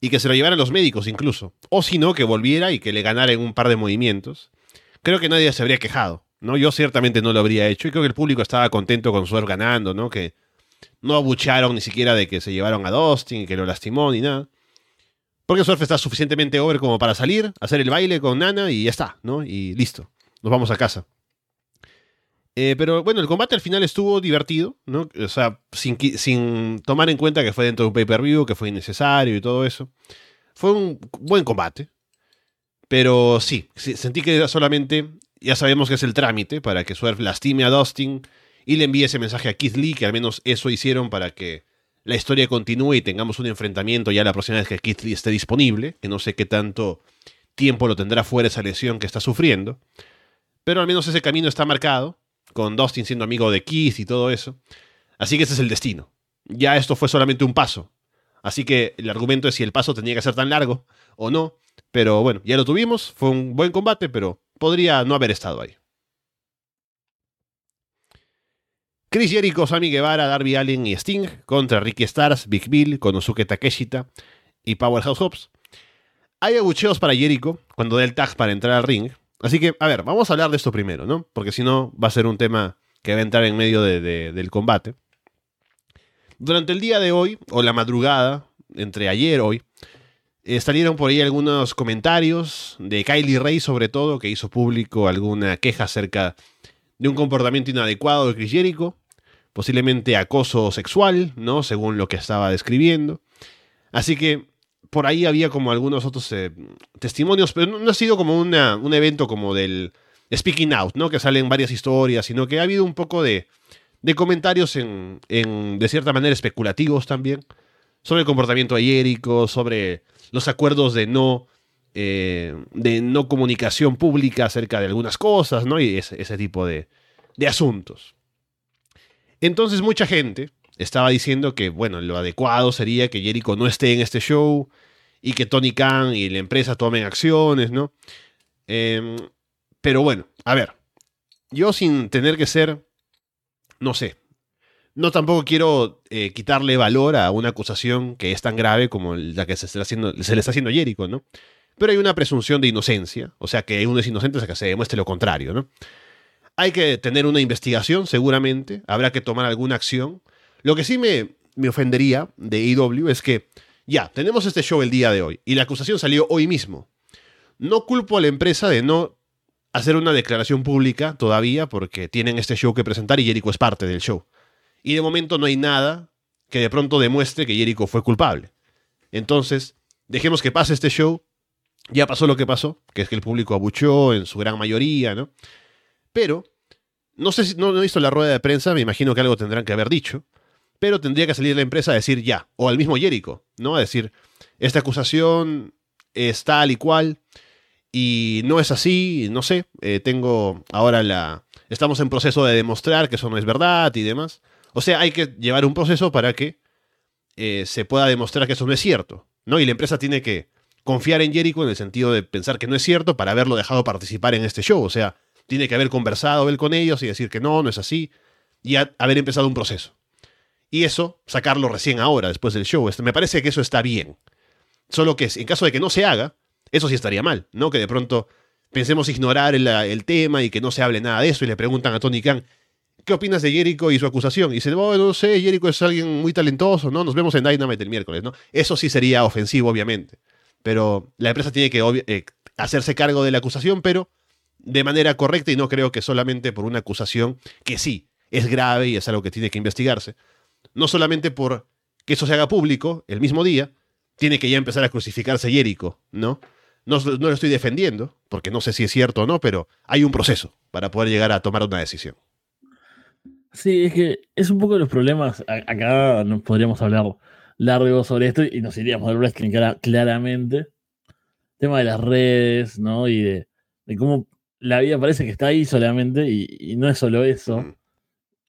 y que se lo llevaran los médicos incluso. O si no, que volviera y que le ganara en un par de movimientos. Creo que nadie se habría quejado, ¿no? Yo ciertamente no lo habría hecho y creo que el público estaba contento con Swerve ganando, ¿no? Que no abucharon ni siquiera de que se llevaron a Dustin, que lo lastimó ni nada. Porque Swerve está suficientemente over como para salir, hacer el baile con Nana y ya está, ¿no? Y listo. Nos vamos a casa. Eh, pero bueno, el combate al final estuvo divertido, ¿no? O sea, sin, sin tomar en cuenta que fue dentro de un pay-per-view, que fue innecesario y todo eso. Fue un buen combate. Pero sí, sentí que solamente, ya sabemos que es el trámite para que Swerve lastime a Dustin y le envíe ese mensaje a Keith Lee, que al menos eso hicieron para que la historia continúe y tengamos un enfrentamiento ya la próxima vez que Keith Lee esté disponible, que no sé qué tanto tiempo lo tendrá fuera esa lesión que está sufriendo. Pero al menos ese camino está marcado con Dustin siendo amigo de Keith y todo eso. Así que ese es el destino. Ya esto fue solamente un paso. Así que el argumento es si el paso tenía que ser tan largo o no. Pero bueno, ya lo tuvimos. Fue un buen combate, pero podría no haber estado ahí. Chris Jericho, Sammy Guevara, Darby Allen y Sting contra Ricky Stars, Big Bill, Konosuke Takeshita y Powerhouse Hobbs. Hay abucheos para Jericho cuando da el tag para entrar al ring, Así que, a ver, vamos a hablar de esto primero, ¿no? Porque si no, va a ser un tema que va a entrar en medio del combate. Durante el día de hoy, o la madrugada, entre ayer y hoy, eh, salieron por ahí algunos comentarios de Kylie Ray, sobre todo, que hizo público alguna queja acerca de un comportamiento inadecuado de Chris Jericho, posiblemente acoso sexual, ¿no? Según lo que estaba describiendo. Así que por ahí había como algunos otros eh, testimonios, pero no, ha sido como un evento como del Speaking Out, ¿no? Que salen varias historias, sino que ha habido un poco de, de comentarios en, en, de cierta manera, especulativos también, sobre el comportamiento ayérico, sobre los acuerdos de no, eh, de no comunicación pública acerca de algunas cosas, ¿no? Y ese, tipo de, de asuntos. Entonces mucha gente, estaba diciendo que, bueno, lo adecuado sería que Jericho no esté en este show y que Tony Khan y la empresa tomen acciones, ¿no? Em, pero bueno, a ver, yo sin tener que ser, no sé, no tampoco quiero eh, quitarle valor a una acusación que es tan grave como la que se, está haciendo, se le está haciendo a Jericho, ¿no? Pero hay una presunción de inocencia, o sea que uno es inocente hasta que se demuestre lo contrario, ¿no? Hay que tener una investigación, seguramente, habrá que tomar alguna acción, lo que sí me, me ofendería de IW es que, ya, tenemos este show el día de hoy y la acusación salió hoy mismo. No culpo a la empresa de no hacer una declaración pública todavía porque tienen este show que presentar y Jericho es parte del show. Y de momento no hay nada que de pronto demuestre que Jericho fue culpable. Entonces, dejemos que pase este show. Ya pasó lo que pasó, que es que el público abuchó en su gran mayoría, ¿no? Pero, no sé si no he visto la rueda de prensa, me imagino que algo tendrán que haber dicho pero tendría que salir la empresa a decir ya, o al mismo Jericho, ¿no? A decir, esta acusación es tal y cual, y no es así, no sé, eh, tengo ahora la... Estamos en proceso de demostrar que eso no es verdad y demás. O sea, hay que llevar un proceso para que eh, se pueda demostrar que eso no es cierto, ¿no? Y la empresa tiene que confiar en Jericho en el sentido de pensar que no es cierto para haberlo dejado participar en este show. O sea, tiene que haber conversado él con ellos y decir que no, no es así, y haber empezado un proceso y eso sacarlo recién ahora, después del show. Este, me parece que eso está bien. Solo que en caso de que no se haga, eso sí estaría mal, ¿no? Que de pronto pensemos ignorar el, tema y que no se hable nada de eso y le preguntan a Tony Khan, ¿qué opinas de Jericho y su acusación? Y dice, oh, no sé, Jericho es alguien muy talentoso, ¿no? Nos vemos en Dynamite el miércoles, ¿no? Eso sí sería ofensivo, obviamente. Pero la empresa tiene que eh, hacerse cargo de la acusación, pero de manera correcta y no creo que solamente por una acusación que sí es grave y es algo que tiene que investigarse, no solamente por que eso se haga público el mismo día, tiene que ya empezar a crucificarse Jericho, ¿no? No, lo estoy defendiendo, porque no sé si es cierto o no, pero hay un proceso para poder llegar a tomar una decisión. Sí, es que es un poco de los problemas. Acá podríamos hablar largo sobre esto y nos iríamos del wrestling claramente. tema de las redes, ¿no? Y de, cómo la vida parece que está ahí solamente y, no es solo eso. Mm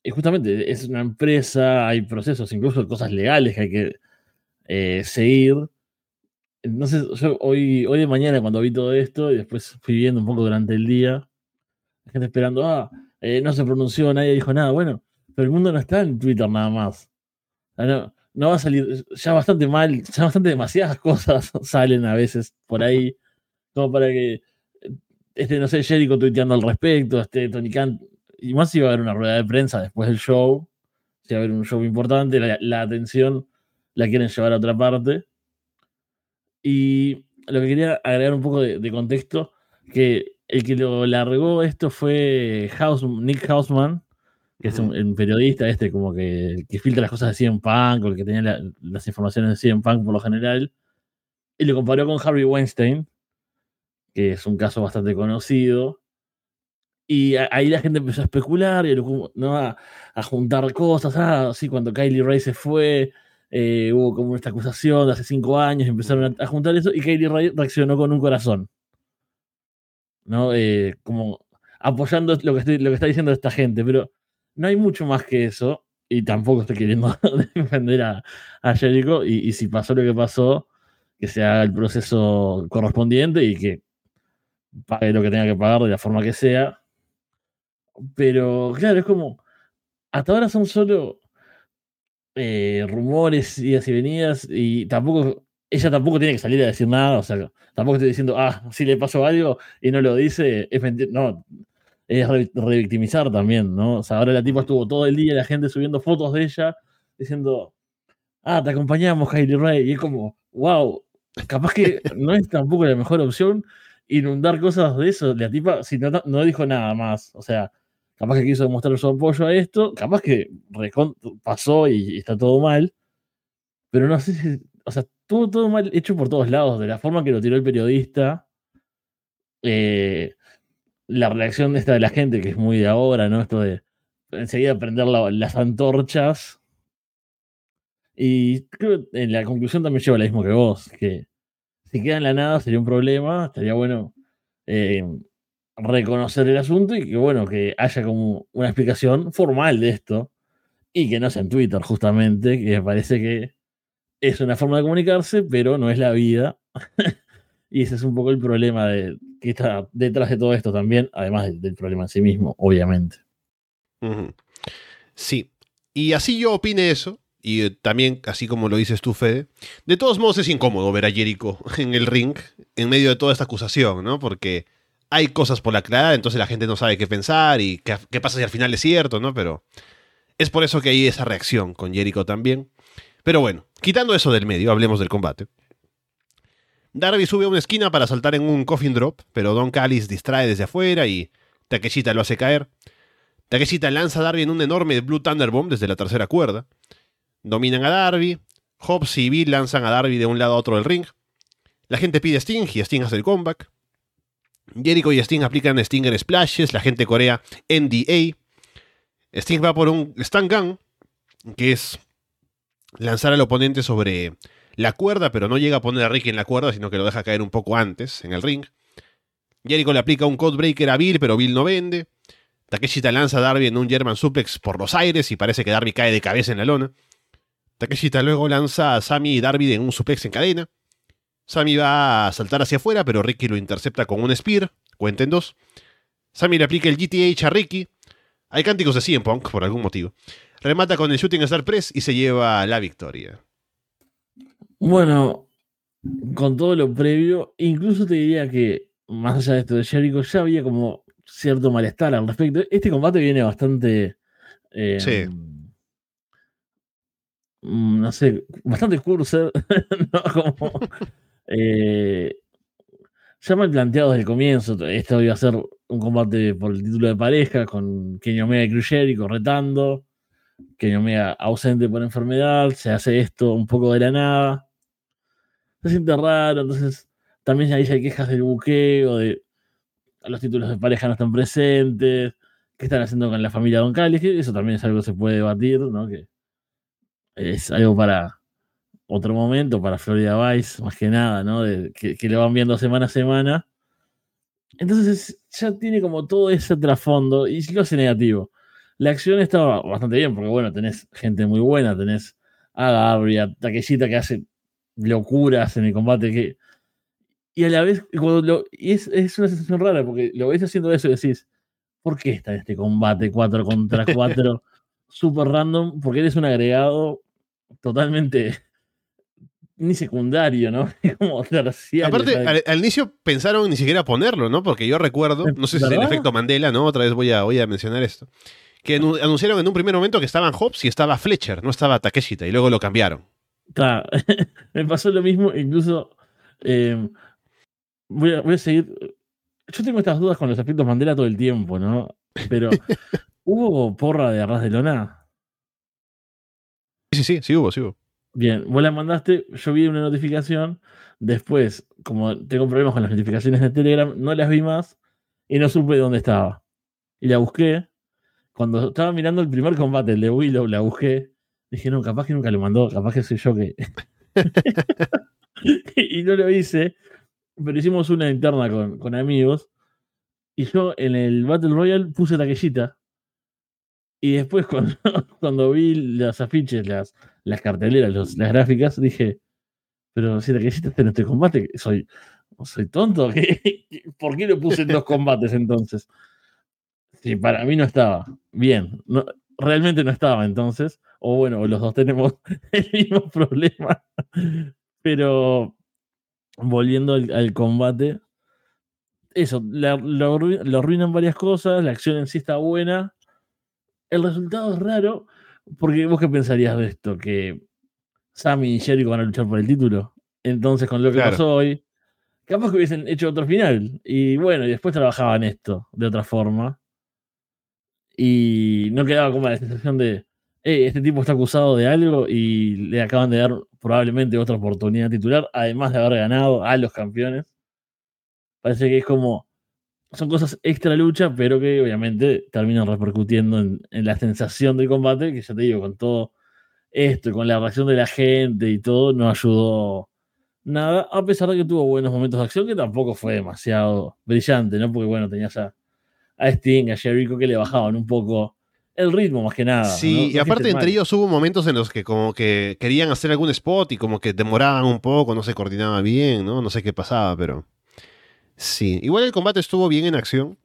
y justamente es una empresa, hay procesos, incluso cosas legales que hay que eh, seguir. Entonces, yo hoy, hoy de mañana, cuando vi todo esto, y después fui viendo un poco durante el día, la gente esperando, ah, eh, no se pronunció, nadie dijo nada. Bueno, pero el mundo no está en Twitter nada más. no, no va a salir, ya bastante mal, ya bastante demasiadas cosas salen a veces por ahí, como para que, este, no sé, Jericho tuiteando al respecto, este, Tony Khan y más si va a haber una rueda de prensa después del show, si va a haber un show importante, la, atención la quieren llevar a otra parte. Y lo que quería agregar un poco de, contexto, que el que lo largó esto fue Nick Hausman, que es un, periodista este como que, que, filtra las cosas de CM Punk o el que tenía las informaciones de CM Punk por lo general. Y lo comparó con Harvey Weinstein, que es un caso bastante conocido. Y ahí la gente empezó a especular y ¿no? a, juntar cosas. Ah, sí, cuando Kylie Ray se fue, eh, hubo como esta acusación de hace cinco años, empezaron a, juntar eso y Kylie Ray reaccionó con un corazón. ¿No? Eh, como apoyando lo que, lo que está diciendo esta gente, pero no hay mucho más que eso. Y tampoco estoy queriendo defender a, a Jericho. Y, si pasó lo que pasó, que se haga el proceso correspondiente y que pague lo que tenga que pagar de la forma que sea. Pero claro, es como, hasta ahora son solo eh, rumores, idas y venidas, y tampoco, ella tampoco tiene que salir a decir nada, o sea, tampoco estoy diciendo, ah, si le pasó algo y no lo dice, es mentir, no, es revictimizar también, ¿no? O sea, ahora la tipa estuvo todo el día la gente subiendo fotos de ella, diciendo, ah, te acompañamos, Kylie Ray, y es como, wow, capaz que no es tampoco la mejor opción inundar cosas de eso. La tipa si no, no dijo nada más. O sea, capaz que quiso demostrar su apoyo a esto, capaz que pasó y, está todo mal. Pero no sé si. O sea, todo, todo mal hecho por todos lados. De la forma que lo tiró el periodista. Eh, la reacción de esta de la gente, que es muy de ahora, ¿no? Esto de enseguida prender las antorchas. Y creo que en la conclusión también lleva lo mismo que vos, que si queda en la nada sería un problema, estaría bueno eh, reconocer el asunto y que bueno, que haya como una explicación formal de esto y que no sea en Twitter justamente, que parece que es una forma de comunicarse, pero no es la vida. y ese es un poco el problema que está detrás de todo esto también, además del, problema en sí mismo, obviamente. Sí, y así yo opine eso, y eh, también, así como lo dices tú, Fede, de todos modos es incómodo ver a Jericho en el ring en medio de toda esta acusación, ¿no? Porque hay cosas por aclarar, entonces la gente no sabe qué pensar y qué, qué, pasa si al final es cierto, ¿no? Pero es por eso que hay esa reacción con Jericho también. Pero bueno, quitando eso del medio, hablemos del combate. Darby sube a una esquina para saltar en un coffin drop, pero Don Callis distrae desde afuera y Takeshita lo hace caer. Takeshita lanza a Darby en un enorme Blue Thunderbomb desde la tercera cuerda. Dominan a Darby. Hobbs y Bill lanzan a Darby de un lado a otro del ring. La gente pide Sting y Sting hace el comeback. Jericho y Sting aplican Stinger Splashes. La gente corea NDA. Sting va por un Stun Gun, que es lanzar al oponente sobre la cuerda, pero no llega a poner a Ricky en la cuerda, sino que lo deja caer un poco antes en el ring. Jericho le aplica un Codebreaker a Bill, pero Bill no vende. Takeshita lanza a Darby en un German Suplex por los aires y parece que Darby cae de cabeza en la lona. Takeshita luego lanza a Sami y Darby en un suplex en cadena. Sami va a saltar hacia afuera, pero Ricky lo intercepta con un spear. Cuenten dos. Sami le aplica el GTH a Ricky. Hay cánticos de CM Punk por algún motivo. Remata con el Shooting Star Press y se lleva la victoria. Bueno, con todo lo previo, incluso te diría que, más allá de esto de Jericho, ya había como cierto malestar al respecto. Este combate viene bastante. Eh, sí Mm, no sé, bastante curso, ¿no? Como, eh, ya mal planteado desde el comienzo, esto iba a ser un combate por el título de pareja con Kenny Omega y Cruz retando, Kenny Omega ausente por enfermedad, se hace esto un poco de la nada, se siente raro, entonces también ahí hay quejas del buqueo, de los títulos de pareja no están presentes, qué están haciendo con la familia Don Cali, eso también es algo que se puede debatir, ¿no? Que es algo para otro momento, para Florida Vice, más que nada, ¿no? que, le van viendo semana a semana. Entonces ya tiene como todo ese trasfondo y lo hace negativo. La acción estaba bastante bien, porque bueno, tenés gente muy buena, tenés a Gabriel, a Takeshita que hace locuras en el combate que. Y a la vez, cuando es, es, una sensación rara, porque lo ves haciendo eso y decís, ¿por qué está en este combate 4 contra 4? super random, porque eres un agregado totalmente ni secundario, ¿no? Como terciario. Aparte, al, inicio pensaron ni siquiera ponerlo, ¿no? Porque yo recuerdo, no sé si es el efecto Mandela, ¿no? Otra vez voy a, voy a mencionar esto. Que anunciaron en un primer momento que estaban Hobbs y estaba Fletcher, no estaba Takeshita, y luego lo cambiaron. Claro, me pasó lo mismo, incluso eh, voy, a, voy, a, seguir yo tengo estas dudas con los efectos Mandela todo el tiempo, ¿no? Pero, ¿hubo porra de arras de lona? Sí, sí, sí, sí hubo, sí hubo. Bien, vos la mandaste, yo vi una notificación, después, como tengo problemas con las notificaciones de Telegram, no las vi más y no supe dónde estaba. Y la busqué. Cuando estaba mirando el primer combate, el de Willow, la busqué. Dije, no, capaz que nunca lo mandó, capaz que soy yo que. y no lo hice, pero hicimos una interna con, con amigos. Y yo en el Battle Royale puse taquillita. Y después cuando, cuando vi los afiches, las, las carteleras, las gráficas, dije, pero si taquillita está en este combate, soy, soy tonto. ¿Qué- ¿Por qué lo puse en dos combates entonces? Sí, para mí no estaba. Bien, no, realmente no estaba entonces. O bueno, los dos tenemos el mismo problema. Pero volviendo al, al combate, eso, la- lo, lo arruinan varias cosas, la acción en sí está buena. El resultado es raro, porque vos qué pensarías de esto, que Sammy y Jericho van a luchar por el título. Entonces, con lo que Claro. pasó hoy, capaz que hubiesen hecho otro final. Y bueno, y después trabajaban esto de otra forma. Y no quedaba como la sensación de, "Ey, este tipo está acusado de algo y le acaban de dar probablemente otra oportunidad titular, además de haber ganado a los campeones. Parece que es como, son cosas extra lucha, pero que obviamente terminan repercutiendo en, en la sensación del combate, que ya te digo, con todo esto, y con la reacción de la gente y todo, no ayudó nada, a pesar de que tuvo buenos momentos de acción, que tampoco fue demasiado brillante, ¿no? Porque bueno, tenías a, a Sting, a Jericho que le bajaban un poco el ritmo más que nada. Sí, No y aparte entre mal. ellos hubo momentos en los que como que querían hacer algún spot y como que demoraban un poco, no se coordinaba bien, ¿no? No sé qué pasaba, pero sí. Igual el combate estuvo bien en acción.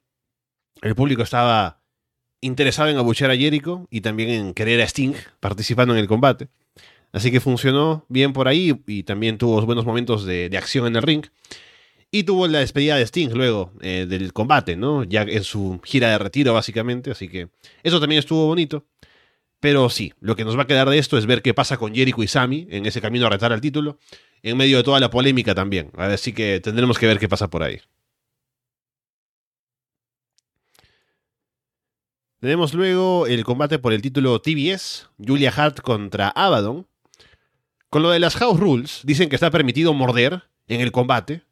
El público estaba interesado en abuchear a Jericho y también en querer a Sting participando en el combate. Así que funcionó bien por ahí y también tuvo buenos momentos de, de acción en el ring. Y tuvo la despedida de Sting luego eh, del combate, ¿no? Ya en su gira de retiro, básicamente. Así que eso también estuvo bonito. Pero sí, lo que nos va a quedar de esto es ver qué pasa con Jericho y Sami en ese camino a retar al título, en medio de toda la polémica también. Así que tendremos que ver qué pasa por ahí. Tenemos luego el combate por el título TBS, Julia Hart contra Abaddon. Con lo de las House Rules, dicen que está permitido morder en el combate.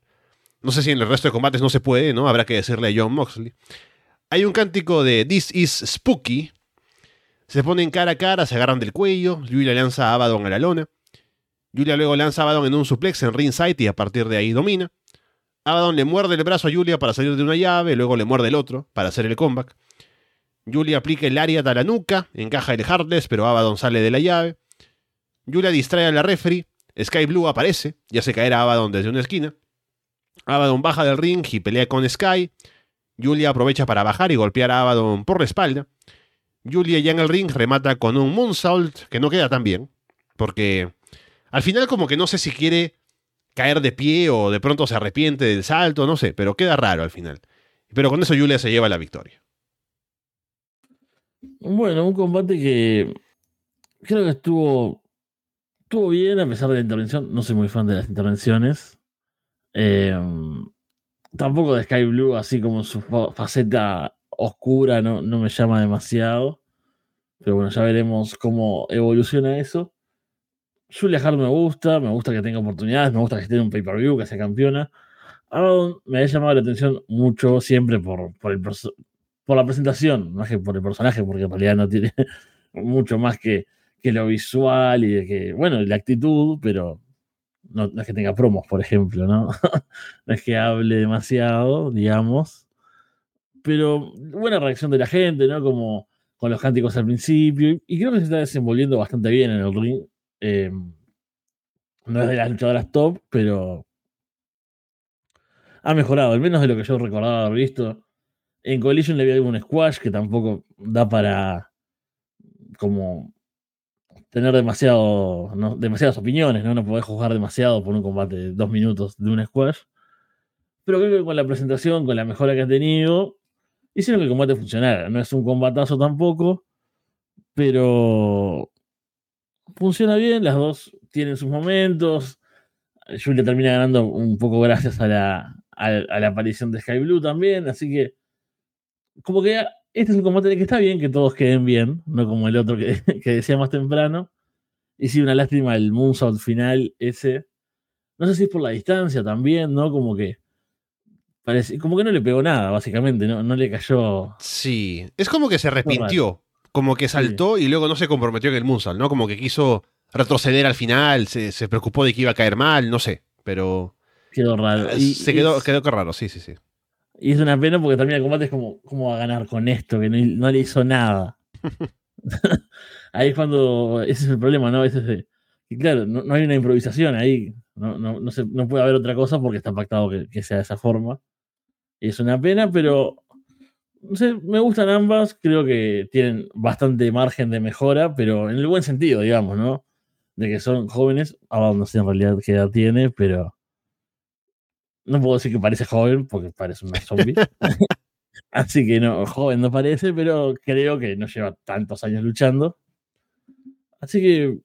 No sé si en el resto de combates no se puede, ¿no? Habrá que decirle a John Moxley. Hay un cántico de This is Spooky. Se ponen cara a cara, se agarran del cuello. Julia lanza a Abaddon a la lona. Julia luego lanza a Abaddon en un suplex en ringside y a partir de ahí domina. Abaddon le muerde el brazo a Julia para salir de una llave, luego le muerde el otro para hacer el comeback. Julia aplica el Lariat a la nuca, encaja el Heartless, pero Abaddon sale de la llave. Julia distrae a la referee, Sky Blue aparece y hace caer a Abaddon desde una esquina. Abaddon baja del ring y pelea con Sky. Julia aprovecha para bajar y golpear a Abaddon por la espalda. Julia ya en el ring remata con un moonsault que no queda tan bien, porque al final como que no sé si quiere caer de pie o de pronto se arrepiente del salto, no sé, pero queda raro al final. Pero con eso Julia se lleva la victoria. Bueno, un combate que creo que estuvo, estuvo bien a pesar de la intervención. No soy muy fan de las intervenciones. Eh, tampoco de Sky Blue, así como su fa- faceta oscura, no, no me llama demasiado. Pero bueno, ya veremos cómo evoluciona eso. Julia Hart me gusta, me gusta que tenga oportunidades, me gusta que esté en un pay-per-view, que sea campeona. Abaddon me ha llamado la atención mucho siempre por, por, el por la presentación, más que por el personaje, porque en realidad no tiene mucho más que, que lo visual y que, bueno, la actitud, pero no, es que tenga promos, por ejemplo, ¿no? no es que hable demasiado, digamos. Pero buena reacción de la gente, ¿no? Como con los cánticos al principio. Y creo que se está desenvolviendo bastante bien en el ring. Eh, no es de las luchadoras top, pero ha mejorado, al menos de lo que yo recordaba haber visto. En Collision le había un squash que tampoco da para como tener demasiado, demasiadas opiniones, ¿no? No podés juzgar demasiado por un combate de dos minutos de un squash. Pero creo que con la presentación, con la mejora que ha tenido, hicieron que el combate funcionara. No es un combatazo tampoco, pero funciona bien, las dos tienen sus momentos. Julia termina ganando un poco gracias a la, a, a la aparición de Sky Blue también, así que como que este es un combate que está bien que todos queden bien, no como el otro que, que decía más temprano. Y sí, una lástima el moonsault final ese. No sé si es por la distancia también, ¿no? Como que parece, como que no le pegó nada, básicamente, no, no le cayó. Sí, es como que se arrepintió, como que saltó y luego no se comprometió en el moonsault, ¿no? Como que quiso retroceder al final, se, se preocupó de que iba a caer mal, no sé, pero Quedó raro. Y- se quedó, es- quedó raro, sí, sí, sí. Y es una pena porque termina el combate es como, ¿cómo va a ganar con esto? Que no, no le hizo nada. ahí es cuando, ese es el problema, ¿no? Veces de, y claro, no, no hay una improvisación ahí. No, no, no, se- no puede haber otra cosa porque está pactado que, que sea de esa forma. Y es una pena, pero no sé, me gustan ambas. Creo que tienen bastante margen de mejora, pero en el buen sentido, digamos, ¿no? De que son jóvenes. Ahora no sé en realidad qué edad tiene, pero no puedo decir que parece joven porque parece una zombie. Así que no, joven no parece, pero creo que no lleva tantos años luchando. Así que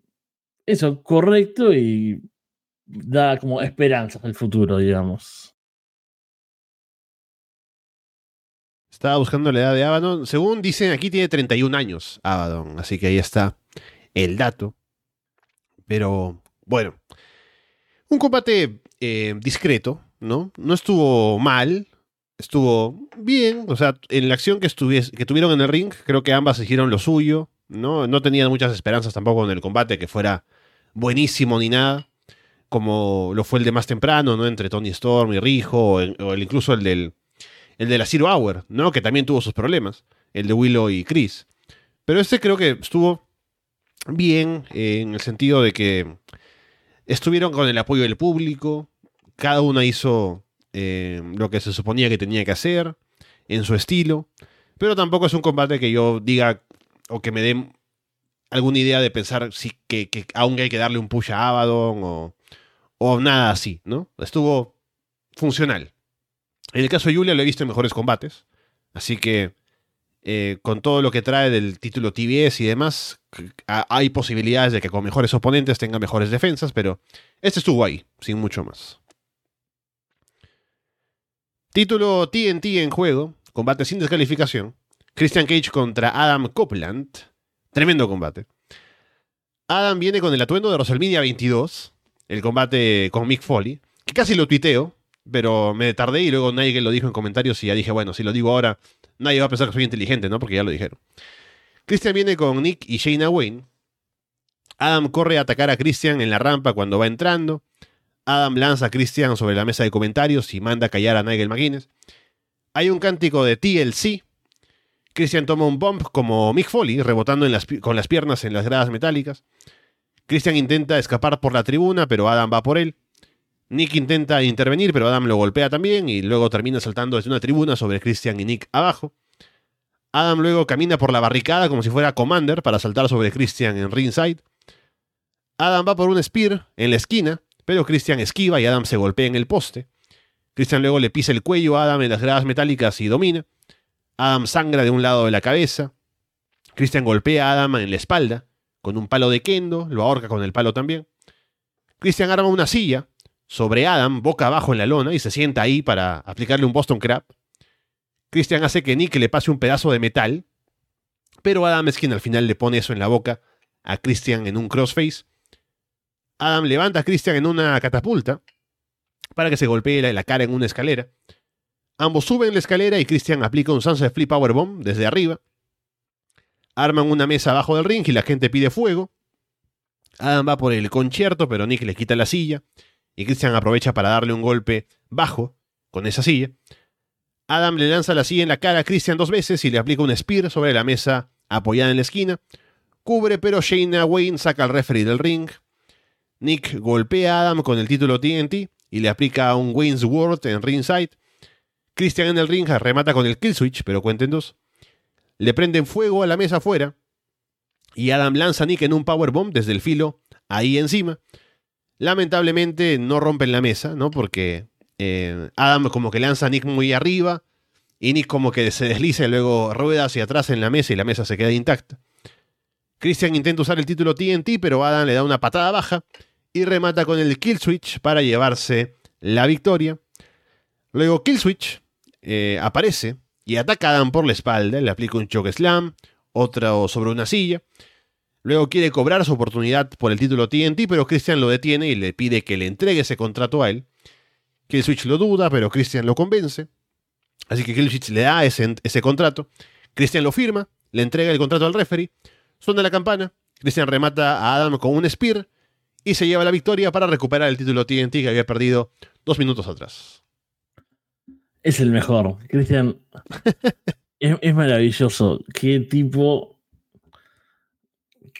eso, correcto y da como esperanzas al futuro, digamos. Estaba buscando la edad de Abaddon. Según dicen, aquí tiene 31 años Abaddon, así que ahí está el dato. Pero bueno, un combate eh, discreto, ¿no? No estuvo mal, estuvo bien. O sea, en la acción que, que tuvieron en el ring, creo que ambas hicieron lo suyo, ¿no? No tenían muchas esperanzas tampoco en el combate que fuera buenísimo ni nada, como lo fue el de más temprano, ¿no? Entre Tony Storm y Rijo, o el- incluso el del el de la Zero Hour, ¿no? Que también tuvo sus problemas, el de Willow y Chris. Pero este creo que estuvo bien eh, en el sentido de que estuvieron con el apoyo del público, cada una hizo eh, lo que se suponía que tenía que hacer en su estilo, pero tampoco es un combate que yo diga o que me dé alguna idea de pensar si que, aún hay que darle un push a Abaddon o, o nada así, ¿no? Estuvo funcional. En el caso de Julia lo he visto en mejores combates. Así que eh, con todo lo que trae del título TBS y demás, hay posibilidades de que con mejores oponentes tenga mejores defensas, pero este estuvo ahí, sin mucho más. Título TNT en juego, combate sin descalificación. Christian Cage contra Adam Copeland. Tremendo combate. Adam viene con el atuendo de WrestleMania 22, el combate con Mick Foley, que casi lo tuiteo, pero me tardé y luego nadie lo dijo en comentarios y ya dije, bueno, si lo digo ahora, nadie va a pensar que soy inteligente, ¿no? Porque ya lo dijeron. Christian viene con Nick y Shayna Wayne. Adam corre a atacar a Christian en la rampa cuando va entrando. Adam lanza a Christian sobre la mesa de comentarios y manda a callar a Nigel McGuinness. Hay un cántico de TLC. Christian toma un bump como Mick Foley, rebotando con las piernas en las gradas metálicas. Christian intenta escapar por la tribuna, pero Adam va por él. Nick intenta intervenir, pero Adam lo golpea también y luego termina saltando desde una tribuna sobre Christian y Nick abajo. Adam luego camina por la barricada como si fuera Commander para saltar sobre Christian en ringside. Adam va por un spear en la esquina, pero Christian esquiva y Adam se golpea en el poste. Christian luego le pisa el cuello a Adam en las gradas metálicas y domina. Adam sangra de un lado de la cabeza. Christian golpea a Adam en la espalda con un palo de kendo, lo ahorca con el palo también. Christian arma una silla sobre Adam, boca abajo en la lona, y se sienta ahí para aplicarle un Boston Crab. Christian hace que Nick le pase un pedazo de metal, pero Adam es quien al final le pone eso en la boca a Christian en un crossface. Adam levanta a Christian en una catapulta para que se golpee la, cara en una escalera. Ambos suben la escalera y Christian aplica un Sunset Flip Powerbomb desde arriba. Arman una mesa abajo del ring y la gente pide fuego. Adam va por el concierto, pero Nick le quita la silla y Christian aprovecha para darle un golpe bajo con esa silla. Adam le lanza la silla en la cara a Christian dos veces y le aplica un spear sobre la mesa apoyada en la esquina. Cubre, pero Shayna Wayne saca al referee del ring. Nick golpea a Adam con el título TNT y le aplica un Wayne's World en ringside. Christian en el ring remata con el kill switch, pero cuenten dos. Le prenden fuego a la mesa afuera y Adam lanza a Nick en un powerbomb desde el filo ahí encima. Lamentablemente no rompen la mesa, ¿no? Porque eh, Adam como que lanza a Nick muy arriba y Nick como que se desliza y luego rueda hacia atrás en la mesa y la mesa se queda intacta. Christian intenta usar el título TNT, pero Adam le da una patada baja y remata con el kill switch para llevarse la victoria. Luego Killswitch eh, aparece y ataca a Adam por la espalda, le aplica un choke slam, otro sobre una silla. Luego quiere cobrar su oportunidad por el título TNT, pero Christian lo detiene y le pide que le entregue ese contrato a él. Killswitch lo duda, pero Christian lo convence. Así que Killswitch le da ese, ese contrato. Christian lo firma, le entrega el contrato al referee. Suena la campana. Christian remata a Adam con un spear y se lleva la victoria para recuperar el título TNT que había perdido dos minutos atrás. Es el mejor. Christian es, es maravilloso. Qué tipo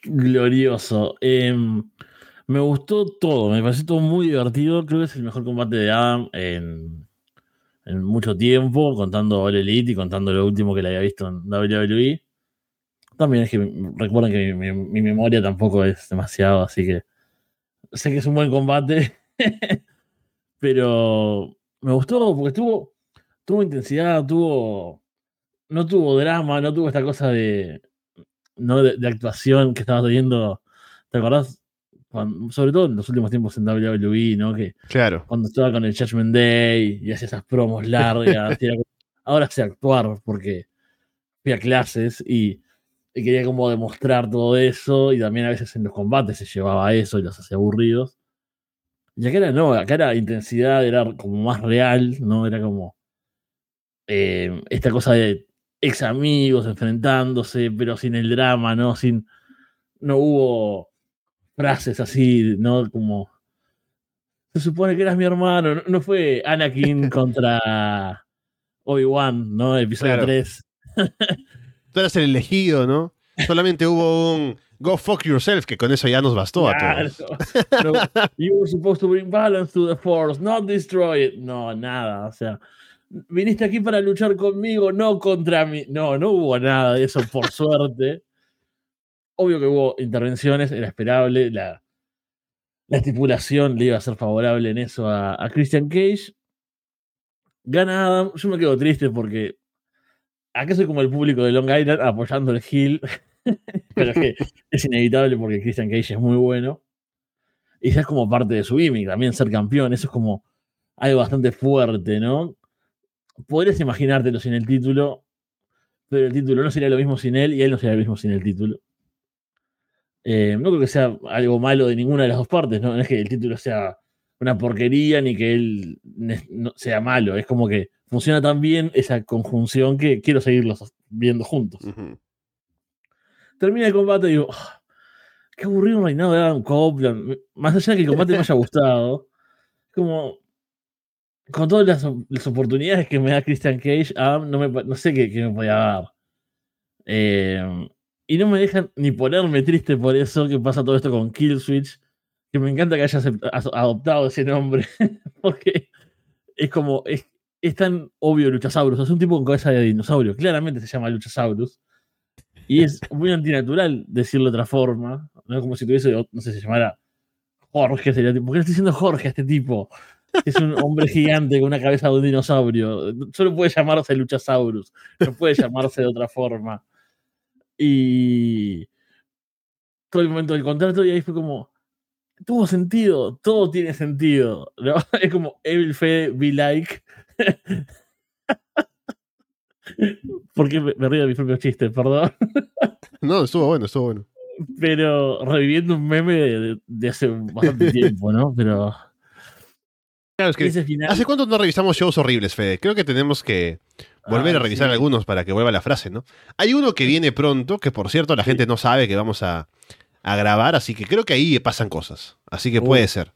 glorioso. Em, me gustó todo, me pareció todo muy divertido. Creo que es el mejor combate de Adam en, en mucho tiempo, contando All Elite y contando lo último que le había visto en WWE. También es que recuerden que mi, mi- mi memoria tampoco es demasiado, así que sé que es un buen combate. pero me gustó porque tuvo, tuvo intensidad, tuvo. No tuvo drama, no tuvo esta cosa de. No de, de actuación que estabas viendo. ¿Te acordás? Cuando- sobre todo en los últimos tiempos en WWE, ¿no? Que Claro. cuando estaba con el Judgment Day y hacía esas promos largas. y era como- ahora sé actuar porque fui a clases y, y quería como demostrar todo eso y también a veces en los combates se llevaba eso y los hacía aburridos. Y acá era no, acá era intensidad, era como más real, ¿no? Era como eh, esta cosa de ex amigos enfrentándose, pero sin el drama, ¿no? Sin, no hubo frases así, ¿no? Como se supone que eras mi hermano. No, no fue Anakin contra Obi-Wan, ¿no? Episodio Claro. 3. Tú eras el elegido, ¿no? Solamente hubo un Go fuck yourself, que con eso ya nos bastó a todos. No, you were supposed to bring balance to the force, not destroy it. No, nada. O sea, viniste aquí para luchar conmigo, no contra mí. No, no hubo nada de eso, por suerte. Obvio que hubo intervenciones, era esperable. La, la estipulación le iba a ser favorable en eso a, a Christian Cage. Gana Adam. Yo me quedo triste porque acá soy como el público de Long Island apoyando el Hill. Pero es que es inevitable porque Christian Cage es muy bueno. Y ya es como parte de su gimmick también ser campeón. Eso es como algo bastante fuerte, ¿no? Podrías imaginártelo sin el título, pero el título no sería lo mismo sin él y él no sería lo mismo sin el título. Eh, no creo que sea algo malo de ninguna de las dos partes, ¿no? No es que el título sea una porquería ni que él sea malo. Es como que funciona tan bien esa conjunción que quiero seguirlos viendo juntos. Termina el combate y digo, "Ah, qué aburrido un reinado de Adam Copeland. Más allá de que el combate me haya gustado, como con todas las, las oportunidades que me da Christian Cage, Adam no, me, no sé qué, qué me podía dar. Eh, y no me dejan ni ponerme triste por eso que pasa todo esto con Killswitch, que me encanta que hayas adoptado ese nombre, porque es como, es, es tan obvio Luchasaurus, es un tipo con cabeza de dinosaurio, claramente se llama Luchasaurus. Y es muy antinatural decirlo de otra forma, ¿no? Como si tuviese, no sé, se llamara Jorge, sería tipo, ¿por qué le estoy diciendo Jorge a este tipo? Es un hombre gigante con una cabeza de un dinosaurio. Solo puede llamarse Luchasaurus, no puede llamarse de otra forma. Y todo el momento del contrato, y ahí fue como, tuvo sentido, todo tiene sentido. ¿no? Es como Evil Fe Be Like. Porque me, me río de mis propios chistes, perdón. No, estuvo bueno, estuvo bueno. Pero reviviendo un meme de, de hace bastante tiempo, ¿no? Pero Claro, es que final. ¿Hace cuánto no revisamos shows horribles, Fede? Creo que tenemos que volver Ah, a revisar sí. algunos para que vuelva la frase, ¿no? Hay uno que viene pronto, que por cierto la gente no sabe que vamos a, a grabar, así que creo que ahí pasan cosas. Así que Uh. puede ser.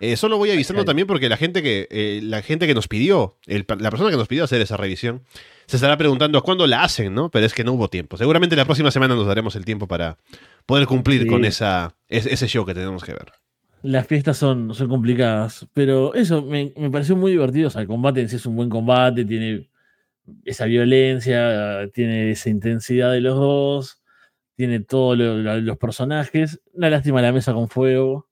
Eh, solo voy avisando también porque la gente que eh, la gente que nos pidió, el- la persona que nos pidió hacer esa revisión, se estará preguntando cuándo la hacen, ¿no? Pero es que no hubo tiempo. Seguramente la próxima semana nos daremos el tiempo para poder cumplir Sí. con esa, es- ese show que tenemos que ver. Las fiestas son, son complicadas, pero eso me, me pareció muy divertido. O sea, el combate en sí es un buen combate, tiene esa violencia, tiene esa intensidad de los dos, tiene todos los personajes. Una lástima la mesa con fuego.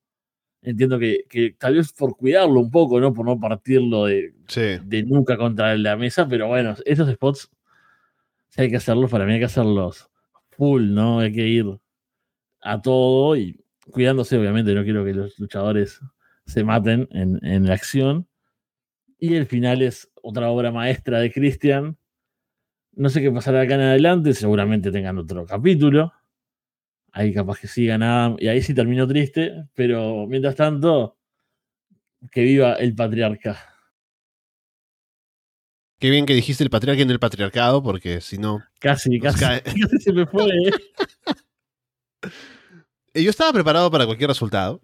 Entiendo que, que tal vez por cuidarlo un poco, ¿no? Por no partirlo de, Sí. de nuca contra la mesa, pero bueno, esos spots, si hay que hacerlos, para mí hay que hacerlos full, ¿no? Hay que ir a todo y cuidándose, obviamente, no quiero que los luchadores se maten en, en la acción. Y el final es otra obra maestra de Christian. No sé qué pasará acá en adelante, seguramente tengan otro capítulo. Ahí capaz que sigan Adam, y ahí sí terminó triste, pero mientras tanto, que viva el patriarca. Qué bien que dijiste el patriarca en el patriarcado, porque si no. Casi, casi, cae. casi se me fue. ¿eh? Yo estaba preparado para cualquier resultado,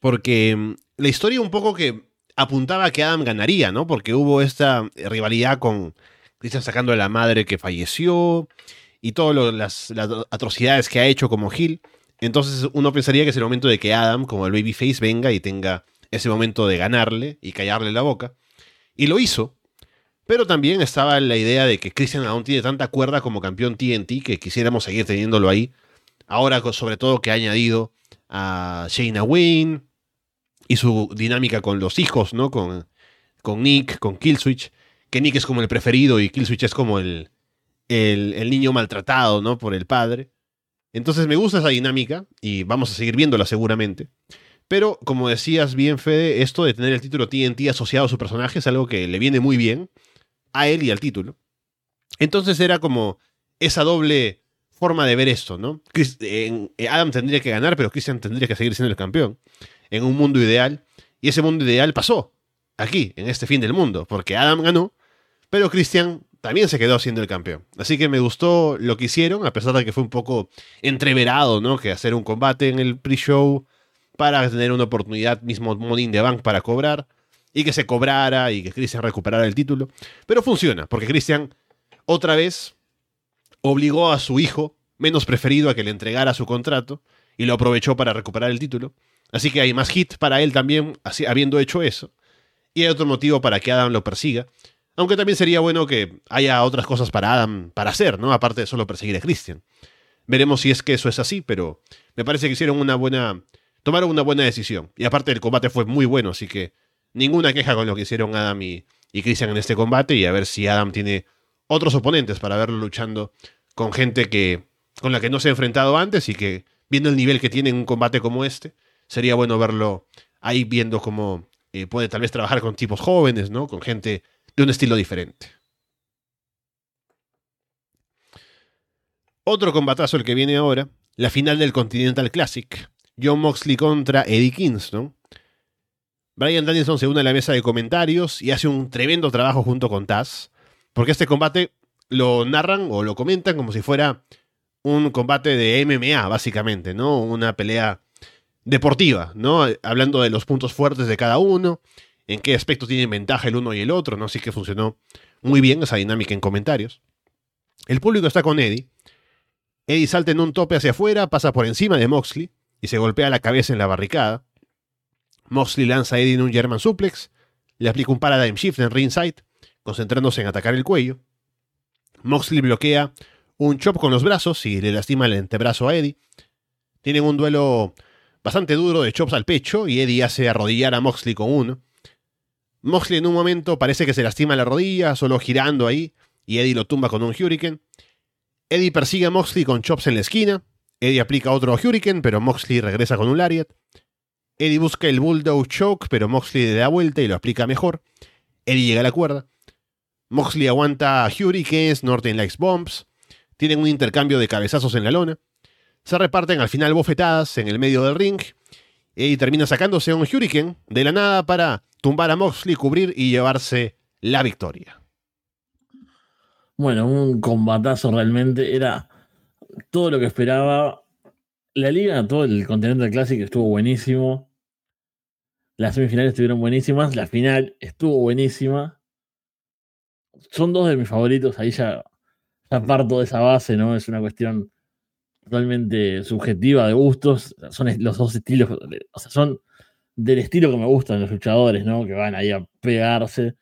porque mm, la historia un poco que apuntaba a que Adam ganaría, ¿no? Porque hubo esta rivalidad con Christian sacando a la madre que falleció y todas las, atrocidades que ha hecho como Gil. Entonces uno pensaría que es el momento de que Adam, como el babyface, venga y tenga ese momento de ganarle y callarle la boca. Y lo hizo. Pero también estaba la idea de que Christian aún tiene tanta cuerda como campeón TNT que quisiéramos seguir teniéndolo ahí. Ahora, sobre todo, que ha añadido a Shayna Wayne y su dinámica con los hijos, ¿no? Con, con Nick, con Killswitch. Que Nick es como el preferido y Killswitch es como el, el, niño maltratado, ¿no? Por el padre. Entonces me gusta esa dinámica y vamos a seguir viéndola seguramente. Pero, como decías bien, Fede, esto de tener el título TNT asociado a su personaje es algo que le viene muy bien a él y al título. Entonces era como esa doble forma de ver esto, ¿no? Chris- eh, Adam tendría que ganar, pero Christian tendría que seguir siendo el campeón. En un mundo ideal. Y ese mundo ideal pasó. Aquí, en este fin del mundo. Porque Adam ganó, pero Christian también se quedó siendo el campeón. Así que me gustó lo que hicieron, a pesar de que fue un poco entreverado, ¿no? Que hacer un combate en el pre-show para tener una oportunidad mismo Money the Bank para cobrar y que se cobrara y que Christian recuperara el título. Pero funciona, porque Christian otra vez obligó a su hijo menos preferido a que le entregara su contrato y lo aprovechó para recuperar el título. Así que hay más hit para él también, así, habiendo hecho eso. Y hay otro motivo para que Adam lo persiga. Aunque también sería bueno que haya otras cosas para Adam para hacer, ¿no? Aparte de solo perseguir a Christian. Veremos si es que eso es así, pero me parece que hicieron una buena. tomaron una buena decisión. Y aparte el combate fue muy bueno, así que ninguna queja con lo que hicieron Adam y, Christian en este combate. Y a ver si Adam tiene otros oponentes para verlo luchando con gente que. con la que no se ha enfrentado antes y que, viendo el nivel que tiene en un combate como este, sería bueno verlo ahí viendo cómo eh, puede tal vez trabajar con tipos jóvenes, ¿no? Con gente de un estilo diferente. Otro combatazo el que viene ahora, la final del Continental Classic. John Moxley contra Eddie Kingston. Brian Danielson se une a la mesa de comentarios y hace un tremendo trabajo junto con Taz, porque este combate lo narran o lo comentan como si fuera un combate de MMA, básicamente, ¿no? Una pelea deportiva, ¿no? Hablando de los puntos fuertes de cada uno, en qué aspecto tienen ventaja el uno y el otro, ¿no? Así que funcionó muy bien esa dinámica en comentarios. El público está con Eddie. Eddie salta en un tope hacia afuera, pasa por encima de Moxley y se golpea la cabeza en la barricada. Moxley lanza a Eddie en un German suplex, le aplica un paradigm shift en ringside, concentrándose en atacar el cuello. Moxley bloquea un chop con los brazos y le lastima el antebrazo a Eddie. Tienen un duelo bastante duro de chops al pecho y Eddie hace arrodillar a Moxley con uno. Moxley en un momento parece que se lastima la rodilla, solo girando ahí, y Eddie lo tumba con un Hurricane. Eddie persigue a Moxley con chops en la esquina. Eddie aplica otro Hurricane, pero Moxley regresa con un Lariat. Eddie busca el Bulldog Choke, pero Moxley le da vuelta y lo aplica mejor. Eddie llega a la cuerda. Moxley aguanta Hurricanes, Northern Lights Bombs. Tienen un intercambio de cabezazos en la lona. Se reparten al final bofetadas en el medio del ring. Eddie termina sacándose un Hurricane de la nada para tumbar a Moxley, cubrir y llevarse la victoria. Bueno, un combatazo realmente. Era todo lo que esperaba. La liga, todo el Continental Classic estuvo buenísimo. Las semifinales estuvieron buenísimas. La final estuvo buenísima. Son dos de mis favoritos. Ahí ya, ya parto de esa base, ¿no? Es una cuestión totalmente subjetiva de gustos. Son los dos estilos. O sea, son del estilo que me gustan los luchadores, ¿no? Que van ahí a pegarse.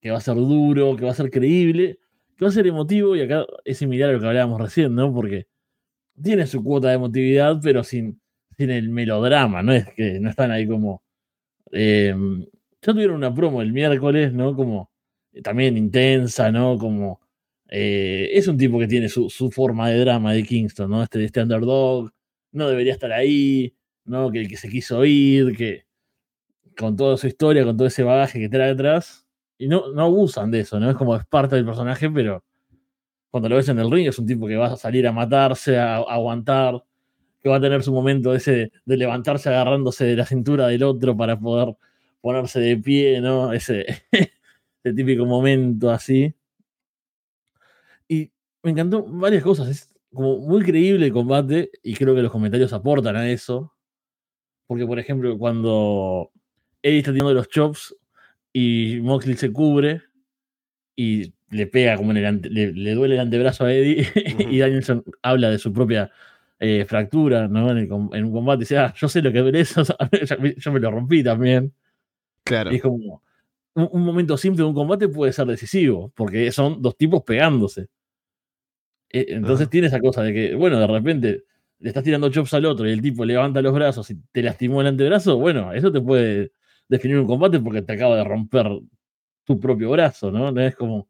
Que va a ser duro, que va a ser creíble, que va a ser emotivo. Y acá es similar a lo que hablábamos recién, ¿no? Porque tiene su cuota de emotividad, pero sin, sin el melodrama, no es que no están ahí como. eh, ya tuvieron una promo el miércoles, ¿no? Como eh, también intensa, ¿no? Como. Eh, es un tipo que tiene su, su forma de drama de Kingston, ¿no? Este, este underdog, no debería estar ahí, ¿no? Que el que se quiso ir, que, con toda su historia, con todo ese bagaje que trae detrás. Y no, no abusan de eso, ¿no? Es como es parte del personaje, pero cuando lo ves en el ring es un tipo que va a salir a matarse, a, a aguantar, que va a tener su momento ese de levantarse agarrándose de la cintura del otro para poder ponerse de pie, ¿no? Ese, ese típico momento así. Me encantó varias cosas. Es como muy creíble el combate y creo que los comentarios aportan a eso. Porque, por ejemplo, cuando Eddie está tirando los chops y Moxley se cubre y le pega como en el ante- le, le duele el antebrazo a Eddie y Danielson habla de su propia eh, fractura ¿no? en, el com- en un combate. Dice, ah, yo sé lo que duele eso, yo me lo rompí también. Claro. Y es como un, un momento simple de un combate puede ser decisivo, porque son dos tipos pegándose. Eh, Entonces Ajá. tiene esa cosa de que, bueno, de repente le estás tirando chops al otro y el tipo levanta los brazos y te lastimó el antebrazo, bueno, eso te puede definir un combate porque te acaba de romper tu propio brazo, ¿no? No Es como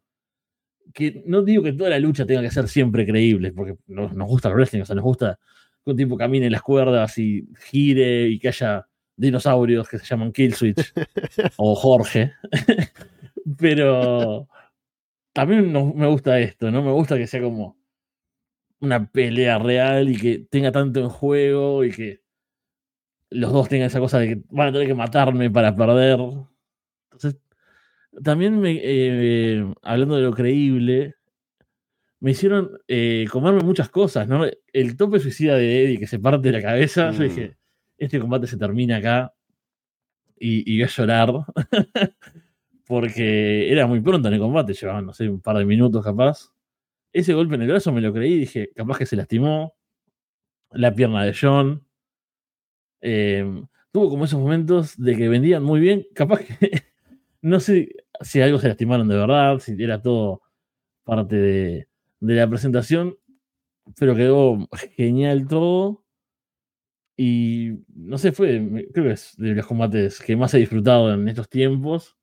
que no digo que toda la lucha tenga que ser siempre creíble, porque nos, nos gusta el wrestling, o sea, nos gusta que un tipo camine en las cuerdas y gire y que haya dinosaurios que se llaman Killswitch o Jorge. Pero también no- me gusta esto, ¿no? Me gusta que sea como una pelea real y que tenga tanto en juego y que los dos tengan esa cosa de que van a tener que matarme para perder. Entonces, también me, eh, hablando de lo creíble, me hicieron eh, comerme muchas cosas, ¿no? El tope suicida de Eddie que se parte la cabeza, yo Mm. dije, este combate se termina acá y, y voy a llorar porque era muy pronto en el combate, llevaban, no sé, un par de minutos capaz. Ese golpe en el brazo me lo creí, dije, capaz que se lastimó. La pierna de John. Eh, tuvo como esos momentos de que vendían muy bien, capaz que no sé si algo se lastimaron de verdad, si era todo parte de, de la presentación, pero quedó genial todo. Y no sé, fue, creo que es de los combates que más he disfrutado en estos tiempos.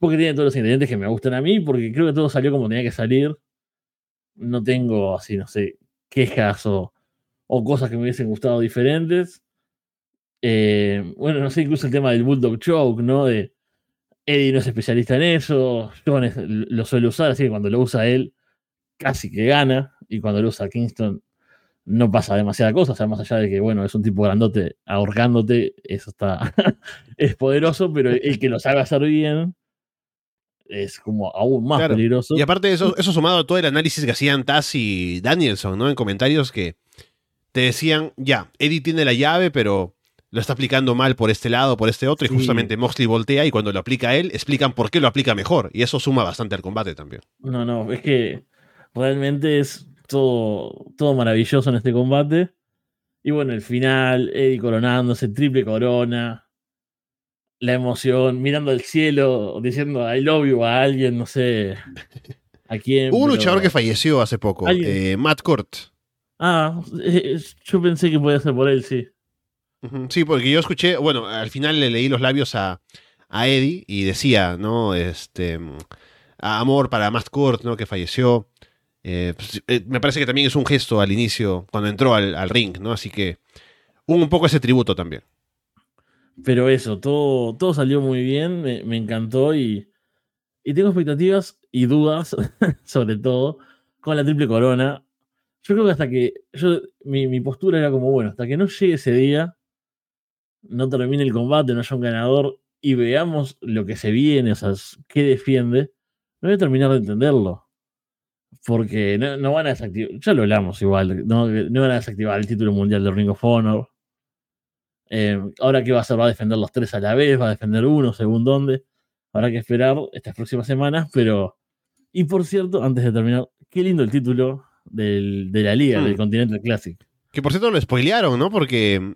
Porque tiene todos los ingredientes que me gustan a mí, porque creo que todo salió como tenía que salir. No tengo así, no sé, quejas o, o cosas que me hubiesen gustado diferentes. Eh, bueno, no sé, incluso el tema del Bulldog Choke, ¿no? De Eddie no es especialista en eso, John lo suele usar, así que cuando lo usa él, casi que gana, y cuando lo usa Kingston, no pasa demasiada cosa, o sea, más allá de que, bueno, es un tipo grandote ahorcándote, eso está, es poderoso, pero el que lo sabe hacer bien es como aún más Claro. peligroso. Y aparte de eso, eso sumado a todo el análisis que hacían Taz y Danielson, ¿no? En comentarios que te decían, ya, Eddie tiene la llave, pero lo está aplicando mal por este lado, por este otro, Sí. y justamente Moxley voltea y cuando lo aplica él, explican por qué lo aplica mejor. Y eso suma bastante al combate también. No, no, es que realmente es todo, todo maravilloso en este combate. Y bueno, el final, Eddie coronándose, triple corona, la emoción, mirando al cielo, diciendo I love you a alguien, no sé a quién. Hubo un pero- luchador que falleció hace poco, eh, Matt Cort. Ah, eh, yo pensé que podía ser por él, sí. Sí, porque yo escuché, bueno, al final le leí los labios a, a Eddie y decía, ¿no? Este, mm, amor para Matt Cort, ¿no? Que falleció. Eh, pues, me parece que también es un gesto al inicio, cuando entró al, al ring, ¿no? Así que hubo un poco ese tributo también. Pero eso, todo, todo salió muy bien, me, me encantó y, y tengo expectativas y dudas, sobre todo, con la triple corona. Yo creo que hasta que. Yo, mi, mi postura era como, bueno, hasta que no llegue ese día, no termine el combate, no haya un ganador y veamos lo que se viene, o sea, qué defiende, no voy a terminar de entenderlo. Porque no, no van a desactivar, ya lo hablamos igual, no, no van a desactivar el título mundial de Ring of Honor. Eh, ahora qué va a hacer, va a defender los tres a la vez, va a defender uno, según dónde. Habrá que esperar estas próximas semanas, pero. Y por cierto, antes de terminar, qué lindo el título del- de la liga, Hmm. del Continental Classic. Que por cierto lo spoilearon, ¿no? Porque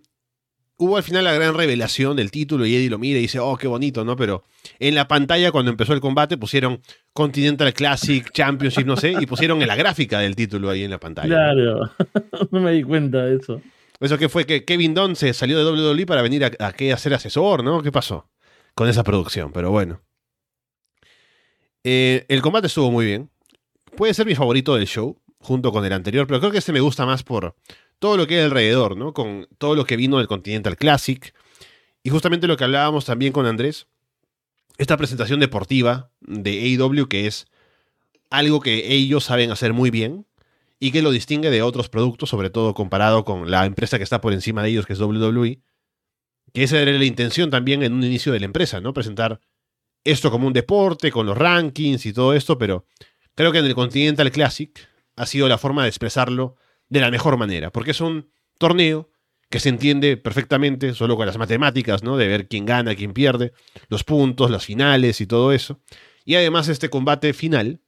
hubo al final la gran revelación del título y Eddie lo mira y dice, oh, qué bonito, ¿no? Pero en la pantalla cuando empezó el combate pusieron Continental Classic, Championship, no sé, y pusieron en la gráfica del título ahí en la pantalla. Claro, no me di cuenta de eso. Eso que fue que Kevin Dunn se salió de WWE para venir a, a, ser asesor, ¿no? ¿Qué pasó con esa producción? Pero bueno. Eh, el combate estuvo muy bien. Puede ser mi favorito del show, junto con el anterior, pero creo que este me gusta más por todo lo que hay alrededor, ¿no? Con todo lo que vino del Continental Classic Y justamente lo que hablábamos también con Andrés, esta presentación deportiva de AEW, que es algo que ellos saben hacer muy bien y que lo distingue de otros productos, sobre todo comparado con la empresa que está por encima de ellos, que es WWE, que esa era la intención también en un inicio de la empresa, ¿no? Presentar esto como un deporte, con los rankings y todo esto, pero creo que en el Continental Classic ha sido la forma de expresarlo de la mejor manera, porque es un torneo que se entiende perfectamente solo con las matemáticas, ¿no? De ver quién gana, quién pierde, los puntos, las finales y todo eso. Y además este combate final,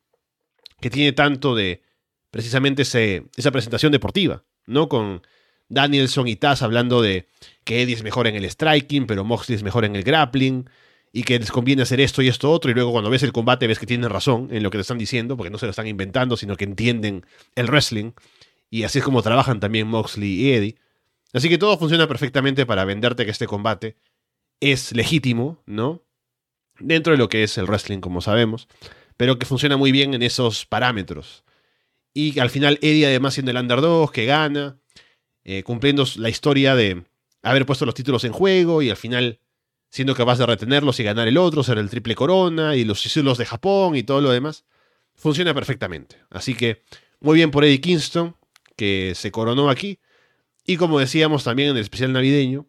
que tiene tanto de precisamente esa presentación deportiva, ¿no? Con Danielson y Taz hablando de que Eddie es mejor en el striking, pero Moxley es mejor en el grappling, y que les conviene hacer esto y esto otro, y luego cuando ves el combate ves que tienen razón en lo que te están diciendo, porque no se lo están inventando, sino que entienden el wrestling, y así es como trabajan también Moxley y Eddie. Así que todo funciona perfectamente para venderte que este combate es legítimo, ¿no? Dentro de lo que es el wrestling, como sabemos, pero que funciona muy bien en esos parámetros. Y al final Eddie además siendo el underdog que gana, eh, cumpliendo la historia de haber puesto los títulos en juego y al final siendo capaz de retenerlos y ganar el otro, ser el triple corona y los títulos de Japón y todo lo demás, funciona perfectamente. Así que muy bien por Eddie Kingston, que se coronó aquí. Y como decíamos también en el especial navideño,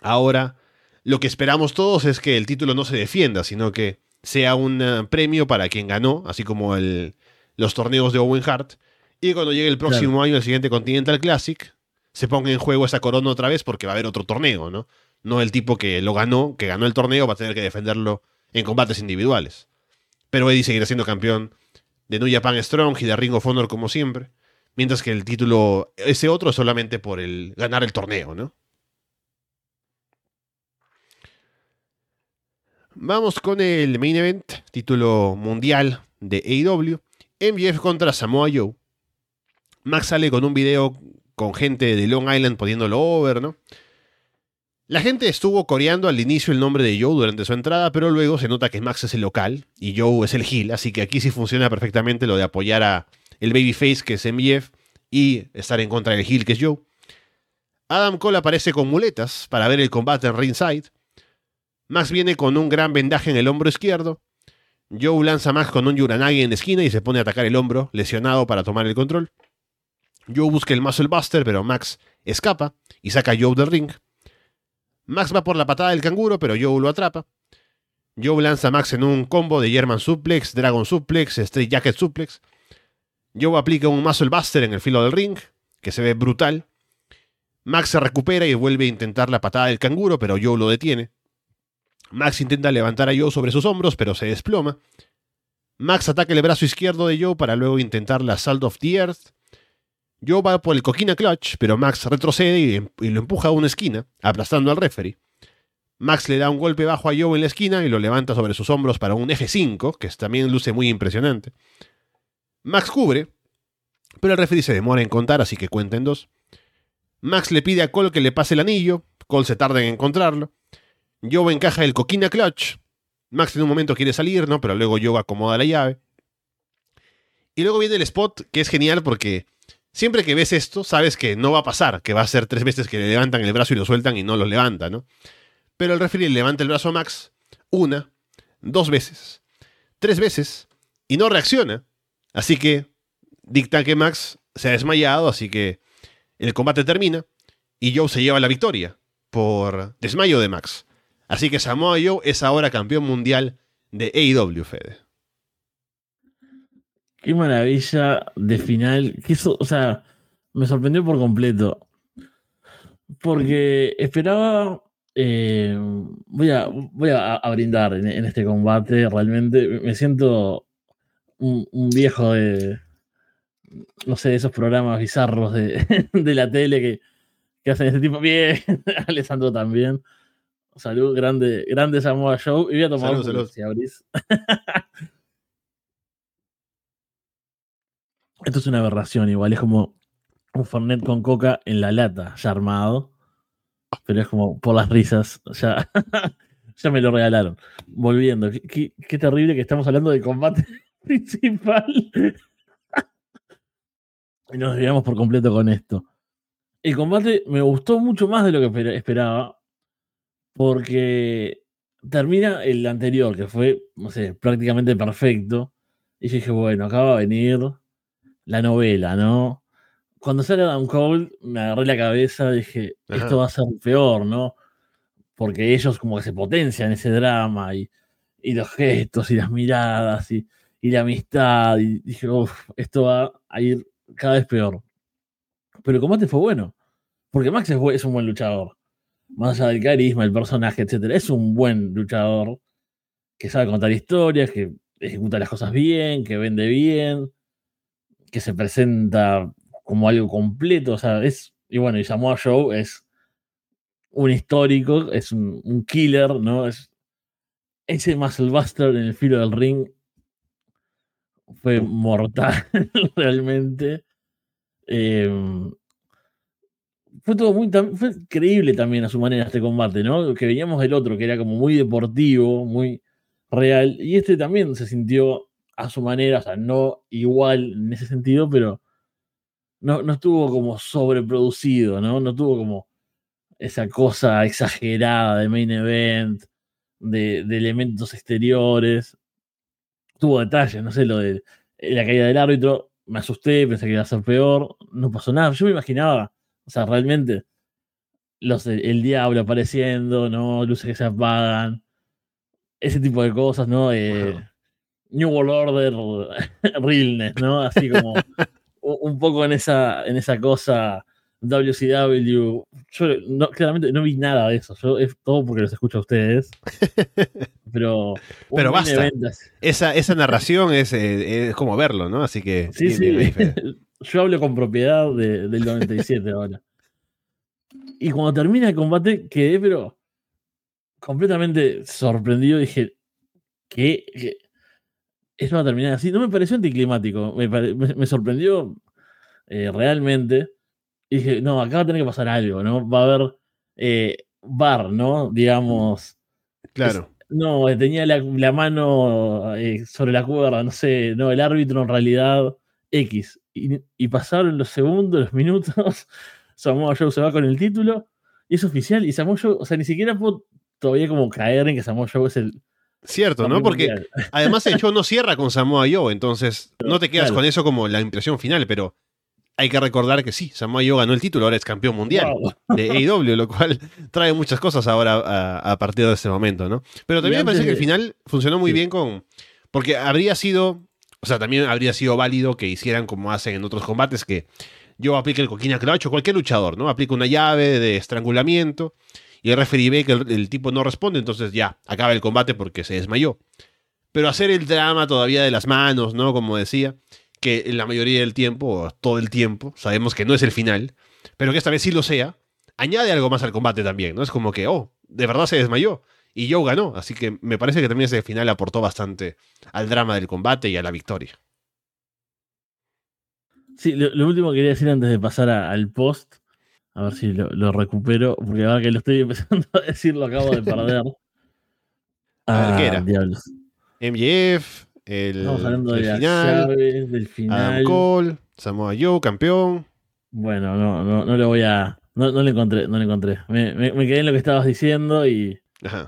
ahora lo que esperamos todos es que el título no se defienda, sino que sea un eh, premio para quien ganó, así como el, los torneos de Owen Hart. Y cuando llegue el próximo año, el siguiente Continental Classic, se ponga en juego esa corona otra vez porque va a haber otro torneo, ¿no? No el tipo que lo ganó, que ganó el torneo, va a tener que defenderlo en combates individuales. Pero Eddie seguirá siendo campeón de New Japan Strong y de Ring of Honor como siempre. Mientras que el título, ese otro, es solamente por el ganar el torneo, ¿no? Vamos con el main event, título mundial de AEW. MJF contra Samoa Joe. Max sale con un video con gente de Long Island poniéndolo over, ¿no? La gente estuvo coreando al inicio el nombre de Joe durante su entrada, pero luego se nota que Max es el local y Joe es el heel, así que aquí sí funciona perfectamente lo de apoyar a el babyface que es MJF y estar en contra del heel que es Joe. Adam Cole aparece con muletas para ver el combate en ringside. Max viene con un gran vendaje en el hombro izquierdo. Joe lanza Max con un Yuranagi en la esquina y se pone a atacar el hombro, lesionado para tomar el control. Joe busca el Muscle Buster, pero Max escapa y saca a Joe del ring. Max va por la patada del canguro, pero Joe lo atrapa. Joe lanza a Max en un combo de German Suplex, Dragon Suplex, Straight Jacket Suplex. Joe aplica un Muscle Buster en el filo del ring, que se ve brutal. Max se recupera y vuelve a intentar la patada del canguro, pero Joe lo detiene. Max intenta levantar a Joe sobre sus hombros, pero se desploma. Max ataca el brazo izquierdo de Joe para luego intentar la Salt of the Earth. Joe va por el coquina clutch, pero Max retrocede y, lo empuja a una esquina, aplastando al referee. Max le da un golpe bajo a Joe en la esquina y lo levanta sobre sus hombros para un F5, que también luce muy impresionante. Max cubre, pero el referee se demora en contar, así que cuenta en dos. Max le pide a Cole que le pase el anillo, Cole se tarda en encontrarlo. Joe encaja el coquina clutch. Max en un momento quiere salir, ¿no? Pero luego Joe acomoda la llave. Y luego viene el spot, que es genial porque siempre que ves esto, sabes que no va a pasar, que va a ser tres veces que le levantan el brazo y lo sueltan y no lo levanta, ¿no? Pero el referee levanta el brazo a Max una, dos veces, tres veces y no reacciona. Así que dicta que Max se ha desmayado, así que el combate termina y Joe se lleva la victoria por desmayo de Max. Así que Samoa Joe es ahora campeón mundial de AEW, Fede. Qué maravilla de final. o sea, me sorprendió por completo. Porque esperaba. Eh, voy a, voy a, brindar en, este combate. Realmente me siento un, viejo de. No sé, de esos programas bizarros de, la tele que, que hacen este tipo. Bien, Alessandro también. Salud, grande, grande Samoa Show. Y voy a tomar un si abrís. Esto es una aberración, igual es como un Fernet con coca en la lata, ya armado. Pero es como por las risas, ya, ya me lo regalaron. Volviendo, qué, terrible que estamos hablando del combate principal. y nos desviamos por completo con esto. El combate me gustó mucho más de lo que esperaba Porque termina el anterior, que fue, no sé, prácticamente perfecto. Y yo dije, bueno, acá va a venir la novela, ¿no? Cuando sale Adam Cole, me agarré la cabeza, dije, Ajá. esto va a ser peor, ¿no? Porque ellos como que se potencian ese drama y, y los gestos y las miradas y, y la amistad. Y dije, uff, esto va a ir cada vez peor. Pero el combate fue bueno. Porque Max es un buen luchador. Más allá del carisma, el personaje, etcétera. Es un buen luchador que sabe contar historias, que ejecuta las cosas bien, que vende bien, que se presenta como algo completo. O sea, es. Y bueno, y Samoa Joe es un histórico, es un, un killer, ¿no? Es, ese Muscle Buster en el filo del ring fue mortal, realmente. Eh, fue todo muy fue increíble también a su manera este combate, ¿no? Que veníamos del otro, que era como muy deportivo, muy real, y este también se sintió a su manera, o sea, no igual en ese sentido, pero no, no estuvo como sobreproducido, ¿no? No tuvo como esa cosa exagerada de main event, de, de elementos exteriores. Tuvo detalles, no sé, lo de la caída del árbitro, me asusté, pensé que iba a ser peor, no pasó nada. Yo me imaginaba, o sea, realmente, los, el, el diablo apareciendo, ¿no? Luces que se apagan, ese tipo de cosas, ¿no? Eh, Wow. New World Order, Realness, ¿no? Así como un poco en esa, en esa cosa WCW. Yo no, claramente no vi nada de eso. Yo es todo porque los escucho a ustedes. Pero, Pero basta. Esa, esa narración es, eh, es como verlo, ¿no? Así que. Sí, sí. Yo hablo con propiedad de- del 97 ahora. Y cuando termina el combate, quedé, pero completamente sorprendido. Dije, ¿qué? ¿Qué? ¿Esto va a terminar así? No me pareció anticlimático. Me, pare- me- me sorprendió eh, realmente. Y dije, no, acá va a tener que pasar algo, ¿no? Va a haber eh, bar, ¿no? Digamos. Claro. No, tenía la, la mano eh, sobre la cuerda, no sé, no, el árbitro en realidad X. Y, y pasaron los segundos, los minutos, Samoa Joe se va con el título, y es oficial, y Samoa Joe, o sea, ni siquiera puedo todavía como caer en que Samoa Joe es el... Cierto, ¿no? Porque mundial. además el show no cierra con Samoa Joe, entonces no te quedas Claro. con eso como la impresión final, pero hay que recordar que sí, Samoa Joe ganó el título, ahora es campeón mundial Wow. de AEW, lo cual trae muchas cosas ahora a, a partir de ese momento, ¿no? Pero también me parece que el final funcionó muy Sí. bien con... Porque habría sido... O sea, también habría sido válido que hicieran como hacen en otros combates, que yo aplique el coquina clutch o cualquier luchador, ¿no? Aplica una llave de estrangulamiento y el referee ve que el, el tipo no responde, entonces ya, acaba el combate porque se desmayó. Pero hacer el drama todavía de las manos, ¿no? Como decía, que en la mayoría del tiempo, o todo el tiempo, sabemos que no es el final, pero que esta vez sí lo sea, añade algo más al combate también, ¿no? Es como que, oh, de verdad se desmayó y Joe ganó, así que me parece que también ese final aportó bastante al drama del combate y a la victoria. Sí, lo, lo último que quería decir antes de pasar a- al post, a ver si lo, lo recupero, porque ahora que lo estoy empezando a decir lo acabo de perder. A ver, ¿qué era? diablos. MJF, el, Estamos hablando de el las final, llaves, del final. Adam Cole, Samoa Joe, campeón. Bueno, no, no, no le voy a. No, no le encontré, no le encontré. Me, me- me quedé en lo que estabas diciendo y,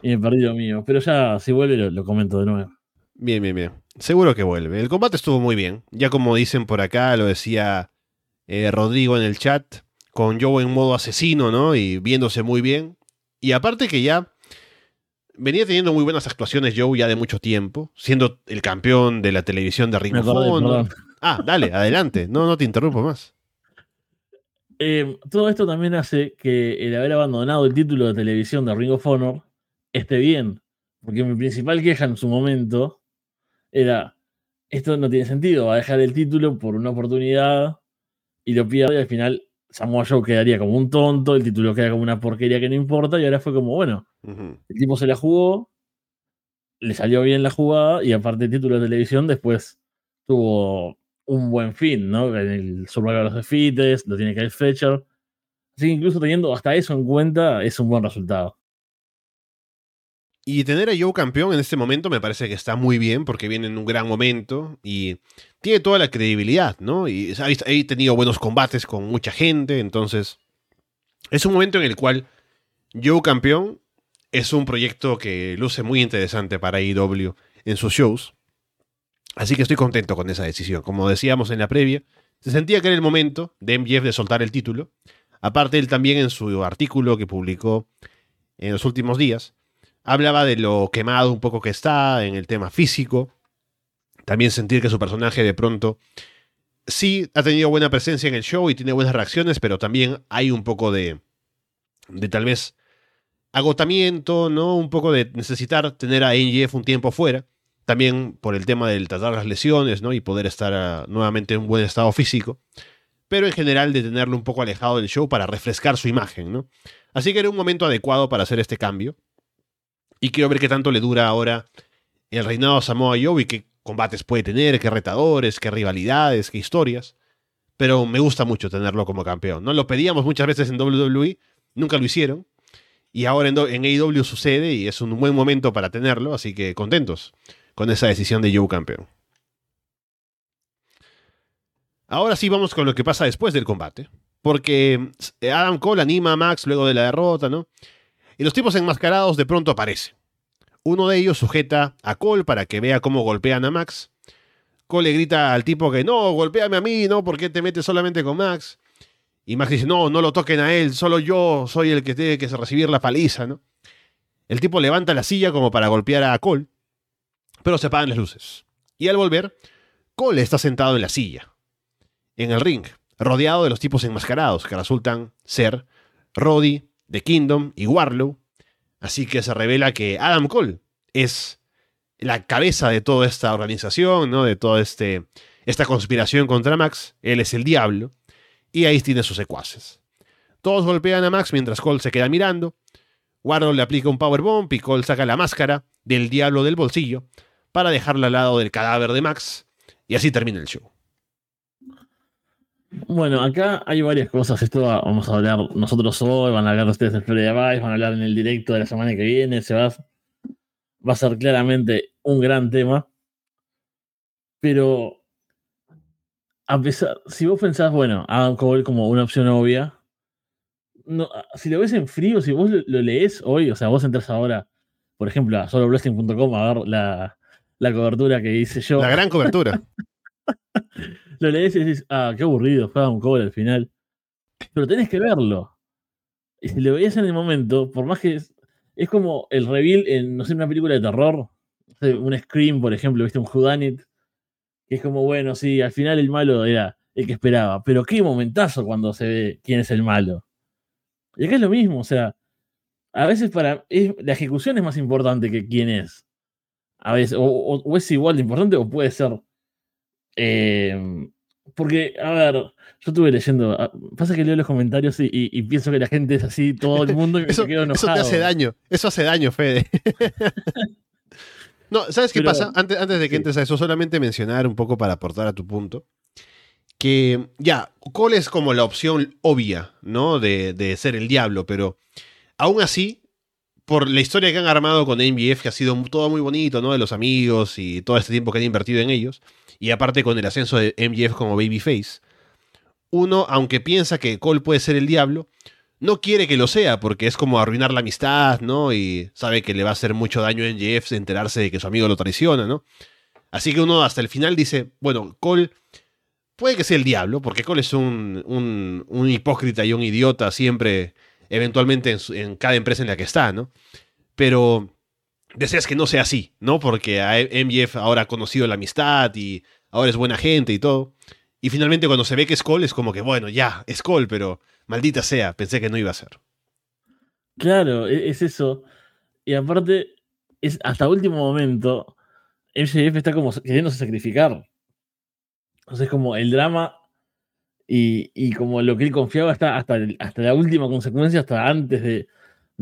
y me perdí lo mío. Pero ya, si vuelve, lo, lo comento de nuevo. Bien, bien, bien. Seguro que vuelve. El combate estuvo muy bien. Ya como dicen por acá, lo decía eh, Rodrigo en el chat, con Joe en modo asesino, ¿no? Y viéndose muy bien. Y aparte que ya venía teniendo muy buenas actuaciones Joe ya de mucho tiempo, siendo el campeón de la televisión de Ring of Honor. Ah, dale, adelante. No, no te interrumpo más. Eh, todo esto también hace que el haber abandonado el título de televisión de Ring of Honor esté bien. Porque mi principal queja en su momento era: esto no tiene sentido, va a dejar el título por una oportunidad y lo pierde y al final Samoa Joe quedaría como un tonto, el título queda como una porquería que no importa y ahora fue como, bueno, el tipo se la jugó, le salió bien la jugada y aparte el título de televisión después tuvo un buen fin, ¿no? En el Survivor of the Fittest, lo tiene que Fletcher. Así que incluso teniendo hasta eso en cuenta, es un buen resultado. Y tener a Joe campeón en este momento me parece que está muy bien porque viene en un gran momento y tiene toda la credibilidad, ¿no? Y ha tenido buenos combates con mucha gente, entonces es un momento en el cual Joe campeón es un proyecto que luce muy interesante para AEW en sus shows. Así que estoy contento con esa decisión. Como decíamos en la previa, se sentía que era el momento de MJF de soltar el título. Aparte, él también en su artículo que publicó en los últimos días, hablaba de lo quemado un poco que está en el tema físico. También sentir que su personaje de pronto sí ha tenido buena presencia en el show y tiene buenas reacciones, pero también hay un poco de, de tal vez agotamiento, ¿no? Un poco de necesitar tener a NGF un tiempo fuera. También por el tema del tratar las lesiones, ¿no? Y poder estar ah, nuevamente en un buen estado físico. Pero en general de tenerlo un poco alejado del show para refrescar su imagen, ¿no? Así que era un momento adecuado para hacer este cambio. Y quiero ver qué tanto le dura ahora el reinado de Samoa Joe y qué combates puede tener, qué retadores, qué rivalidades, qué historias. Pero me gusta mucho tenerlo como campeón. ¿no? Lo pedíamos muchas veces en WWE, nunca lo hicieron. Y ahora en, en AEW sucede y es un buen momento para tenerlo, así que contentos con esa decisión de Joe campeón. Ahora sí vamos con lo que pasa después del combate. Porque Adam Cole anima a Max luego de la derrota, ¿no? Y los tipos enmascarados de pronto aparecen. Uno de ellos sujeta a Cole para que vea cómo golpean a Max. Cole le grita al tipo que no, golpéame a mí, ¿no? ¿Por qué te metes solamente con Max? Y Max dice, no, no lo toquen a él, solo yo soy el que tiene que recibir la paliza, ¿no? El tipo levanta la silla como para golpear a Cole, pero se apagan las luces. Y al volver, Cole está sentado en la silla, en el ring, rodeado de los tipos enmascarados, que resultan ser Roddy, The Kingdom y Warlow. Así que se revela que Adam Cole es la cabeza de toda esta organización, ¿no? De toda este, esta conspiración contra Max. Él es el diablo. Y ahí tiene sus secuaces. Todos golpean a Max mientras Cole se queda mirando. Warlow le aplica un powerbomb y Cole saca la máscara del diablo del bolsillo para dejarla al lado del cadáver de Max. Y así termina el show. Bueno, acá hay varias cosas. Esto vamos a hablar nosotros hoy, van a hablar ustedes en Feria Vice, van a hablar en el directo de la semana que viene. Se va, va a ser claramente un gran tema. Pero, a pesar, si vos pensás, bueno, Adam Cole como una opción obvia, no, si lo ves en frío, si vos lo, lees hoy, o sea, vos entras ahora, por ejemplo, a soloblessing.com a ver la, la cobertura que hice yo. La gran cobertura. lo lees y dices, ah, qué aburrido, fue un cobre al final. Pero tenés que verlo. Y si lo veías en el momento, por más que es, es como el reveal en, no sé, una película de terror, un Scream, por ejemplo, viste un Whodunit, que es como, bueno, sí, al final el malo era el que esperaba, pero qué momentazo cuando se ve quién es el malo. Y acá es lo mismo, o sea, a veces para la ejecución es más importante que quién es. A veces, o es igual de importante o puede ser eh, porque, a ver, yo estuve leyendo. Ah, pasa que leo los comentarios y, pienso que la gente es así, todo el mundo, y eso, quedo Eso te hace daño. Eso hace daño, Fede. no, ¿sabes qué pasa? Antes, antes de que entres a eso, solamente mencionar un poco para aportar a tu punto. Que ya, Cole es como la opción obvia, ¿no? De, de ser el diablo, pero aún así, por la historia que han armado con MBF, que ha sido todo muy bonito, ¿no? De los amigos y todo este tiempo que han invertido en ellos y aparte con el ascenso de MJF como babyface, uno, aunque piensa que Cole puede ser el diablo, no quiere que lo sea porque es como arruinar la amistad, ¿no? Y sabe que le va a hacer mucho daño a MJF enterarse de que su amigo lo traiciona, ¿no? Así que uno hasta el final dice, bueno, Cole puede que sea el diablo, porque Cole es un, un, hipócrita y un idiota siempre, eventualmente en, en, cada empresa en la que está, ¿no? Pero deseas que no sea así, ¿no? Porque a MJF ahora ha conocido la amistad y ahora es buena gente y todo. Y finalmente cuando se ve que es Cole es como que, bueno, ya, es Cole, pero maldita sea, pensé que no iba a ser. Claro, e-, es eso. Y aparte, es hasta último momento, MJF está como queriéndose sacrificar. Entonces, como el drama y, y, como lo que él confiaba está hasta, hasta la última consecuencia, hasta antes de,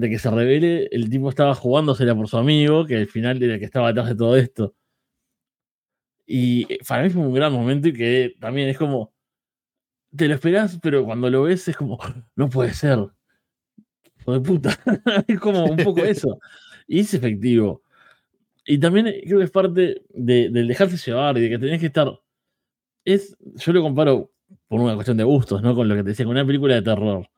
de que se revele, el tipo estaba jugándosela por su amigo, que al final era el que estaba detrás de todo esto. Y eh, para mí fue un gran momento y que también es como, te lo esperás, pero cuando lo ves es como, no puede ser. Hijo de puta. es como un poco eso. Y es efectivo. Y también creo que es parte de, del dejarse llevar y de que tenés que estar. Es, yo lo comparo por una cuestión de gustos, ¿no? Con lo que te decía, con una película de terror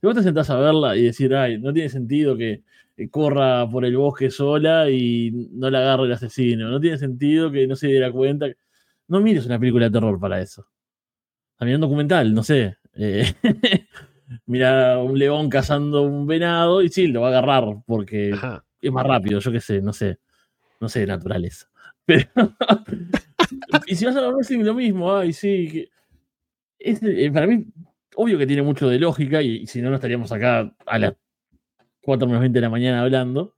Si vos te sentás a verla y decir, ay, no tiene sentido que corra por el bosque sola y no la agarre el asesino. No tiene sentido que no se diera cuenta. No mires una película de terror para eso. También un documental, no sé. Eh, mira un león cazando un venado y sí, lo va a agarrar porque es más rápido, yo qué sé, no sé. No sé de naturaleza. Pero. y si vas a ver lo mismo, ay, sí. Eh, para mí, obvio que tiene mucho de lógica y, si no, no estaríamos acá a las 4 menos 20 de la mañana hablando.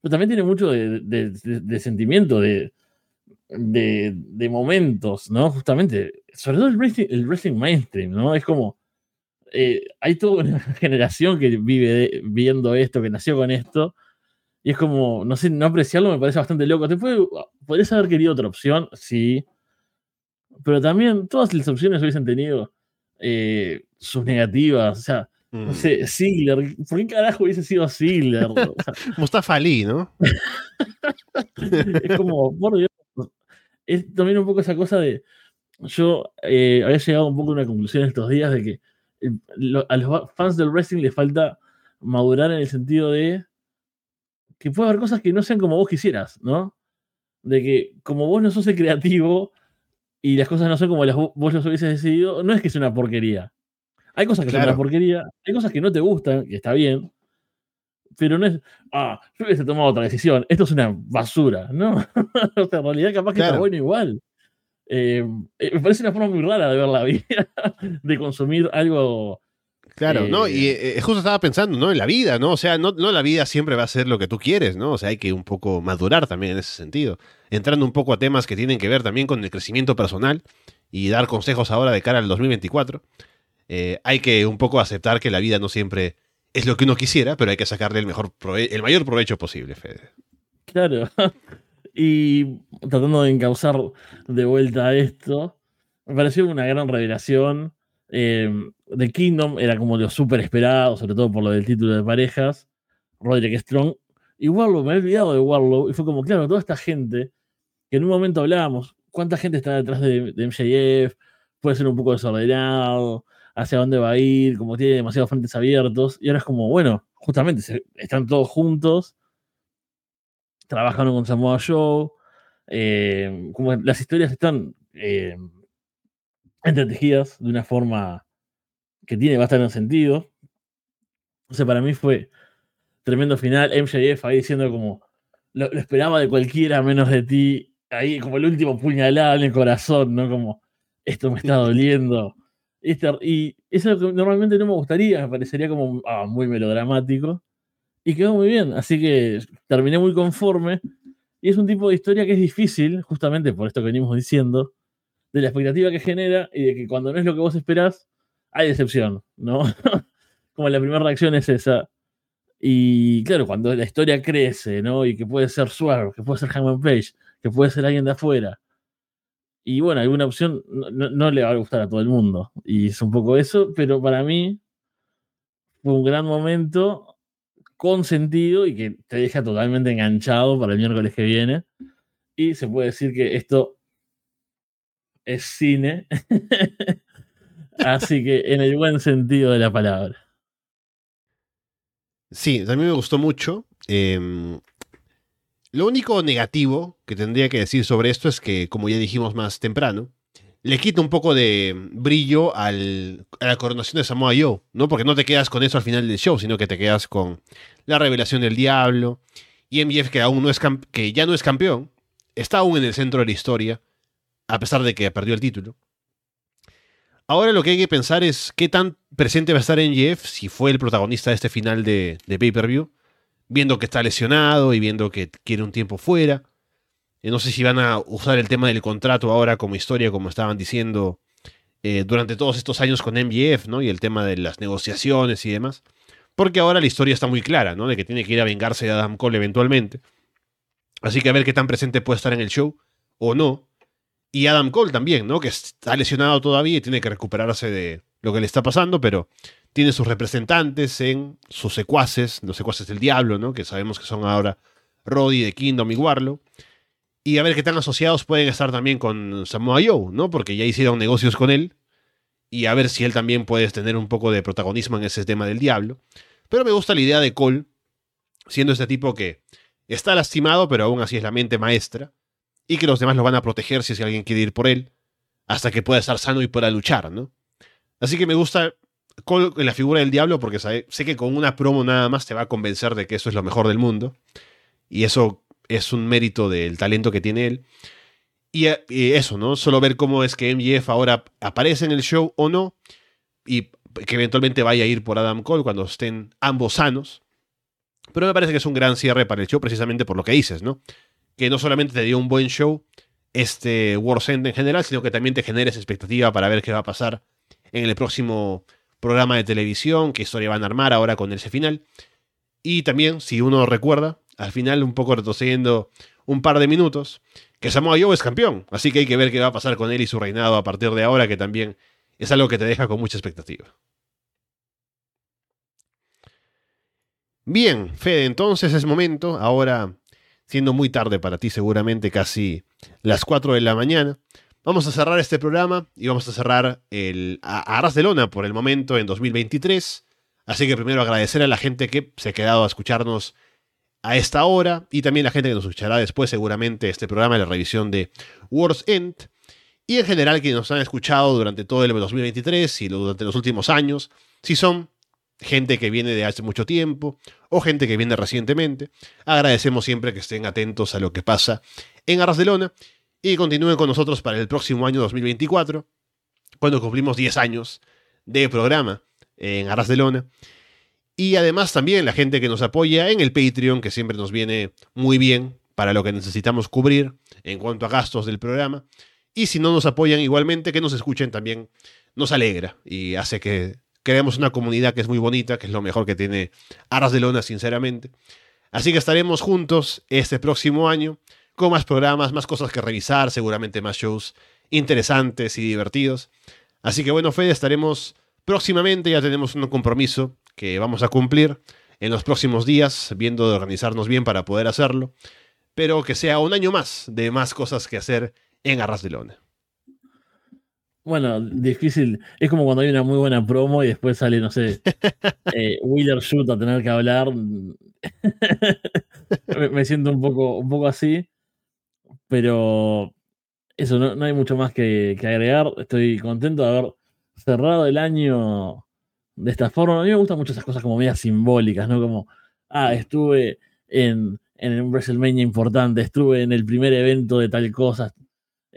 Pero también tiene mucho de, sentimiento, de, momentos, ¿no? Justamente, sobre todo el wrestling, mainstream, ¿no? Es como. Eh, hay toda una generación que vive viendo esto, que nació con esto, y es como, no sé, no apreciarlo me parece bastante loco. Puede, podrías haber querido otra opción, sí, pero también todas las opciones hubiesen tenido eh, sus negativas. O sea, no mm. sé, Ziggler. ¿Por qué carajo hubiese sido Ziggler? Mustafa Ali, ¿no? es como, por Dios. Es también un poco esa cosa de. Yo eh, había llegado un poco a una conclusión estos días de que a los fans del wrestling les falta madurar en el sentido de que puede haber cosas que no sean como vos quisieras, ¿no? De que como vos no sos el creativo, y las cosas no son como las, vos las hubieses decidido, no es que sea una porquería. Hay cosas que son una porquería, hay cosas que no te gustan, que está bien, pero no es, ah, yo hubiese tomado otra decisión, esto es una basura, ¿no? en realidad capaz que está bueno igual. Eh, eh, me parece una forma muy rara de ver la vida, de consumir algo Claro, ¿no? Y eh, eh, justo estaba pensando, ¿no? En la vida, ¿no? O sea, no, no la vida siempre va a ser lo que tú quieres, ¿no? O sea, hay que un poco madurar también en ese sentido. Entrando un poco a temas que tienen que ver también con el crecimiento personal y dar consejos ahora de cara al 2024. Eh, hay que un poco aceptar que la vida no siempre es lo que uno quisiera, pero hay que sacarle el, mejor el mayor provecho posible, Fede. Claro. y tratando de encauzar de vuelta a esto, me pareció una gran revelación eh, The Kingdom era como lo súper esperado, sobre todo por lo del título de parejas. Roderick Strong. Y Warlow, me he olvidado de Warlow. Y fue como, claro, toda esta gente que en un momento hablábamos, ¿cuánta gente está detrás de, MJF? Puede ser un poco desordenado, hacia dónde va a ir, como tiene demasiados frentes abiertos. Y ahora es como, bueno, justamente están todos juntos, trabajando con Samoa Joe. Eh, como las historias están eh, entretejidas de una forma que tiene bastante sentido. O sea, para mí fue tremendo final. MJF ahí diciendo como, lo, esperaba de cualquiera menos de ti. Ahí como el último puñalada en el corazón, ¿no? Como, esto me está doliendo. y eso normalmente no me gustaría, me parecería como ah, muy melodramático. Y quedó muy bien, así que terminé muy conforme. Y es un tipo de historia que es difícil, justamente por esto que venimos diciendo, de la expectativa que genera y de que cuando no es lo que vos esperás, hay decepción, ¿no? Como la primera reacción es esa. Y claro, cuando la historia crece, ¿no? Y que puede ser Swerve, que puede ser Hangman Page, que puede ser alguien de afuera. Y bueno, alguna opción no, le va a gustar a todo el mundo. Y es un poco eso, pero para mí fue un gran momento con sentido y que te deja totalmente enganchado para el miércoles que viene. Y se puede decir que esto es cine. Así que en el buen sentido de la palabra. Sí, también me gustó mucho. Em, lo único negativo que tendría que decir sobre esto es que, como ya dijimos más temprano, le quita un poco de brillo a la coronación de Samoa Joe, ¿no? Porque no te quedas con eso al final del show, sino que te quedas con la revelación del diablo y MJF que aún no es que ya no es campeón, está aún en el centro de la historia a pesar de que perdió el título. Ahora lo que hay que pensar es qué tan presente va a estar Jeff si fue el protagonista de este final de, pay-per-view, viendo que está lesionado y viendo que quiere un tiempo fuera. Eh, no sé si van a usar el tema del contrato ahora como historia, como estaban diciendo eh, durante todos estos años con MJF, ¿no? Y el tema de las negociaciones y demás. Porque ahora la historia está muy clara, ¿no? De que tiene que ir a vengarse de Adam Cole eventualmente. Así que a ver qué tan presente puede estar en el show o no. Y Adam Cole también, ¿no? Que está lesionado todavía y tiene que recuperarse de lo que le está pasando, pero tiene sus representantes en sus secuaces, los secuaces del diablo, ¿no? Que sabemos que son ahora Roddy de Kingdom y Warlow. Y a ver qué tan asociados pueden estar también con Samoa Joe, ¿no? Porque ya hicieron negocios con él. y a ver si él también puede tener un poco de protagonismo en ese tema del diablo. Pero me gusta la idea de Cole, siendo este tipo que está lastimado, pero aún así es la mente maestra, y que los demás lo van a proteger si alguien quiere ir por él, hasta que pueda estar sano y pueda luchar, ¿no? Así que me gusta Cole la figura del diablo porque sé que con una promo nada más te va a convencer de que eso es lo mejor del mundo, y eso es un mérito del talento que tiene él. Y, eso, ¿no? Solo ver cómo es que MJF ahora aparece en el show o no, y que eventualmente vaya a ir por Adam Cole cuando estén ambos sanos. Pero me parece que es un gran cierre para el show precisamente por lo que dices, ¿no? Que no solamente te dio un buen show, este World's End en general, sino que también te genera esa expectativa para ver qué va a pasar en el próximo programa de televisión, qué historia van a armar ahora con ese final. Y también, si uno recuerda, al final, un poco retrocediendo un par de minutos, que Samoa Joe es campeón. Así que hay que ver qué va a pasar con él y su reinado a partir de ahora, que también es algo que te deja con mucha expectativa. Bien, Fede, entonces es momento, ahora siendo muy tarde para ti seguramente, casi las 4 de la mañana, vamos a cerrar este programa y vamos a cerrar el a Arras de Lona por el momento en 2023. Así que primero agradecer a la gente que se ha quedado a escucharnos a esta hora y también la gente que nos escuchará después seguramente este programa de la revisión de World's End y en general que nos han escuchado durante todo el 2023 y durante los últimos años, si son gente que viene de hace mucho tiempo o gente que viene recientemente, agradecemos siempre que estén atentos a lo que pasa en Arras de Lona y continúen con nosotros para el próximo año 2024, cuando cumplimos 10 años de programa en Arras de Lona. Y además también la gente que nos apoya en el Patreon, que siempre nos viene muy bien para lo que necesitamos cubrir en cuanto a gastos del programa. Y si no nos apoyan igualmente, que nos escuchen también nos alegra y hace que creemos una comunidad que es muy bonita, que es lo mejor que tiene Aras de Lona, sinceramente. Así que estaremos juntos este próximo año con más programas, más cosas que revisar, seguramente más shows interesantes y divertidos. Así que bueno, Fede, estaremos próximamente, ya tenemos un compromiso que vamos a cumplir en los próximos días, viendo de organizarnos bien para poder hacerlo, pero que sea un año más de más cosas que hacer en Arras de Lona. Bueno, difícil. Es como cuando hay una muy buena promo y después sale, no sé, eh, Wheeler Shoot a tener que hablar. me, siento un poco, un poco así. Pero eso, no, hay mucho más que, que, agregar. Estoy contento de haber cerrado el año de esta forma. A mí me gustan mucho esas cosas como medias simbólicas, ¿no? Como, ah, estuve en, en un WrestleMania importante, estuve en el primer evento de tal cosa.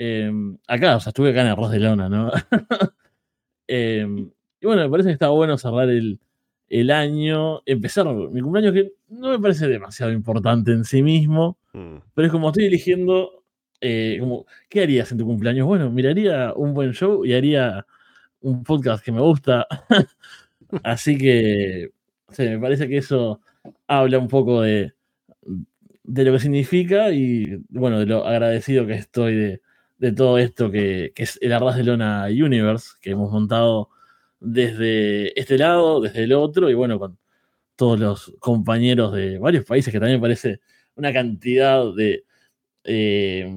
Em, acá, o sea, estuve acá en Arroz de Lona, ¿no? Em, y bueno, me parece que está bueno cerrar el, el, año, empezar mi cumpleaños, que no me parece demasiado importante en sí mismo, mm. pero es como estoy eligiendo, eh, como, ¿qué harías en tu cumpleaños? Bueno, miraría un buen show y haría un podcast que me gusta. Así que me parece que eso habla un poco de, de lo que significa y bueno, de lo agradecido que estoy de, de todo esto que, que, es el Arras de Lona Universe, que hemos montado desde este lado, desde el otro, y bueno, con todos los compañeros de varios países, que también parece una cantidad de, eh,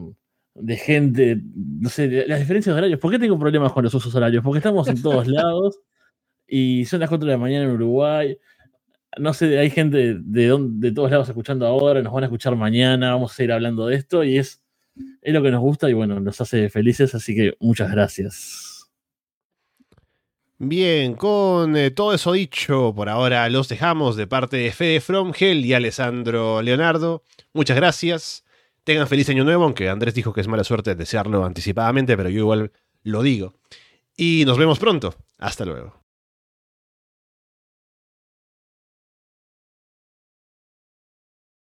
de gente, no sé, las diferencias de horarios. ¿Por qué tengo problemas con los usos horarios? Porque estamos en todos lados y son las 4 de la mañana en Uruguay. No sé, hay gente de, de todos lados escuchando ahora, nos van a escuchar mañana, vamos a ir hablando de esto y es, es lo que nos gusta y bueno, nos hace felices, así que muchas gracias. Bien, con eh, todo eso dicho, por ahora los dejamos de parte de Fede Fromgel y Alessandro Leonardo. Muchas gracias. Tengan feliz año nuevo, aunque Andrés dijo que es mala suerte desearlo anticipadamente, pero yo igual lo digo. Y nos vemos pronto. Hasta luego.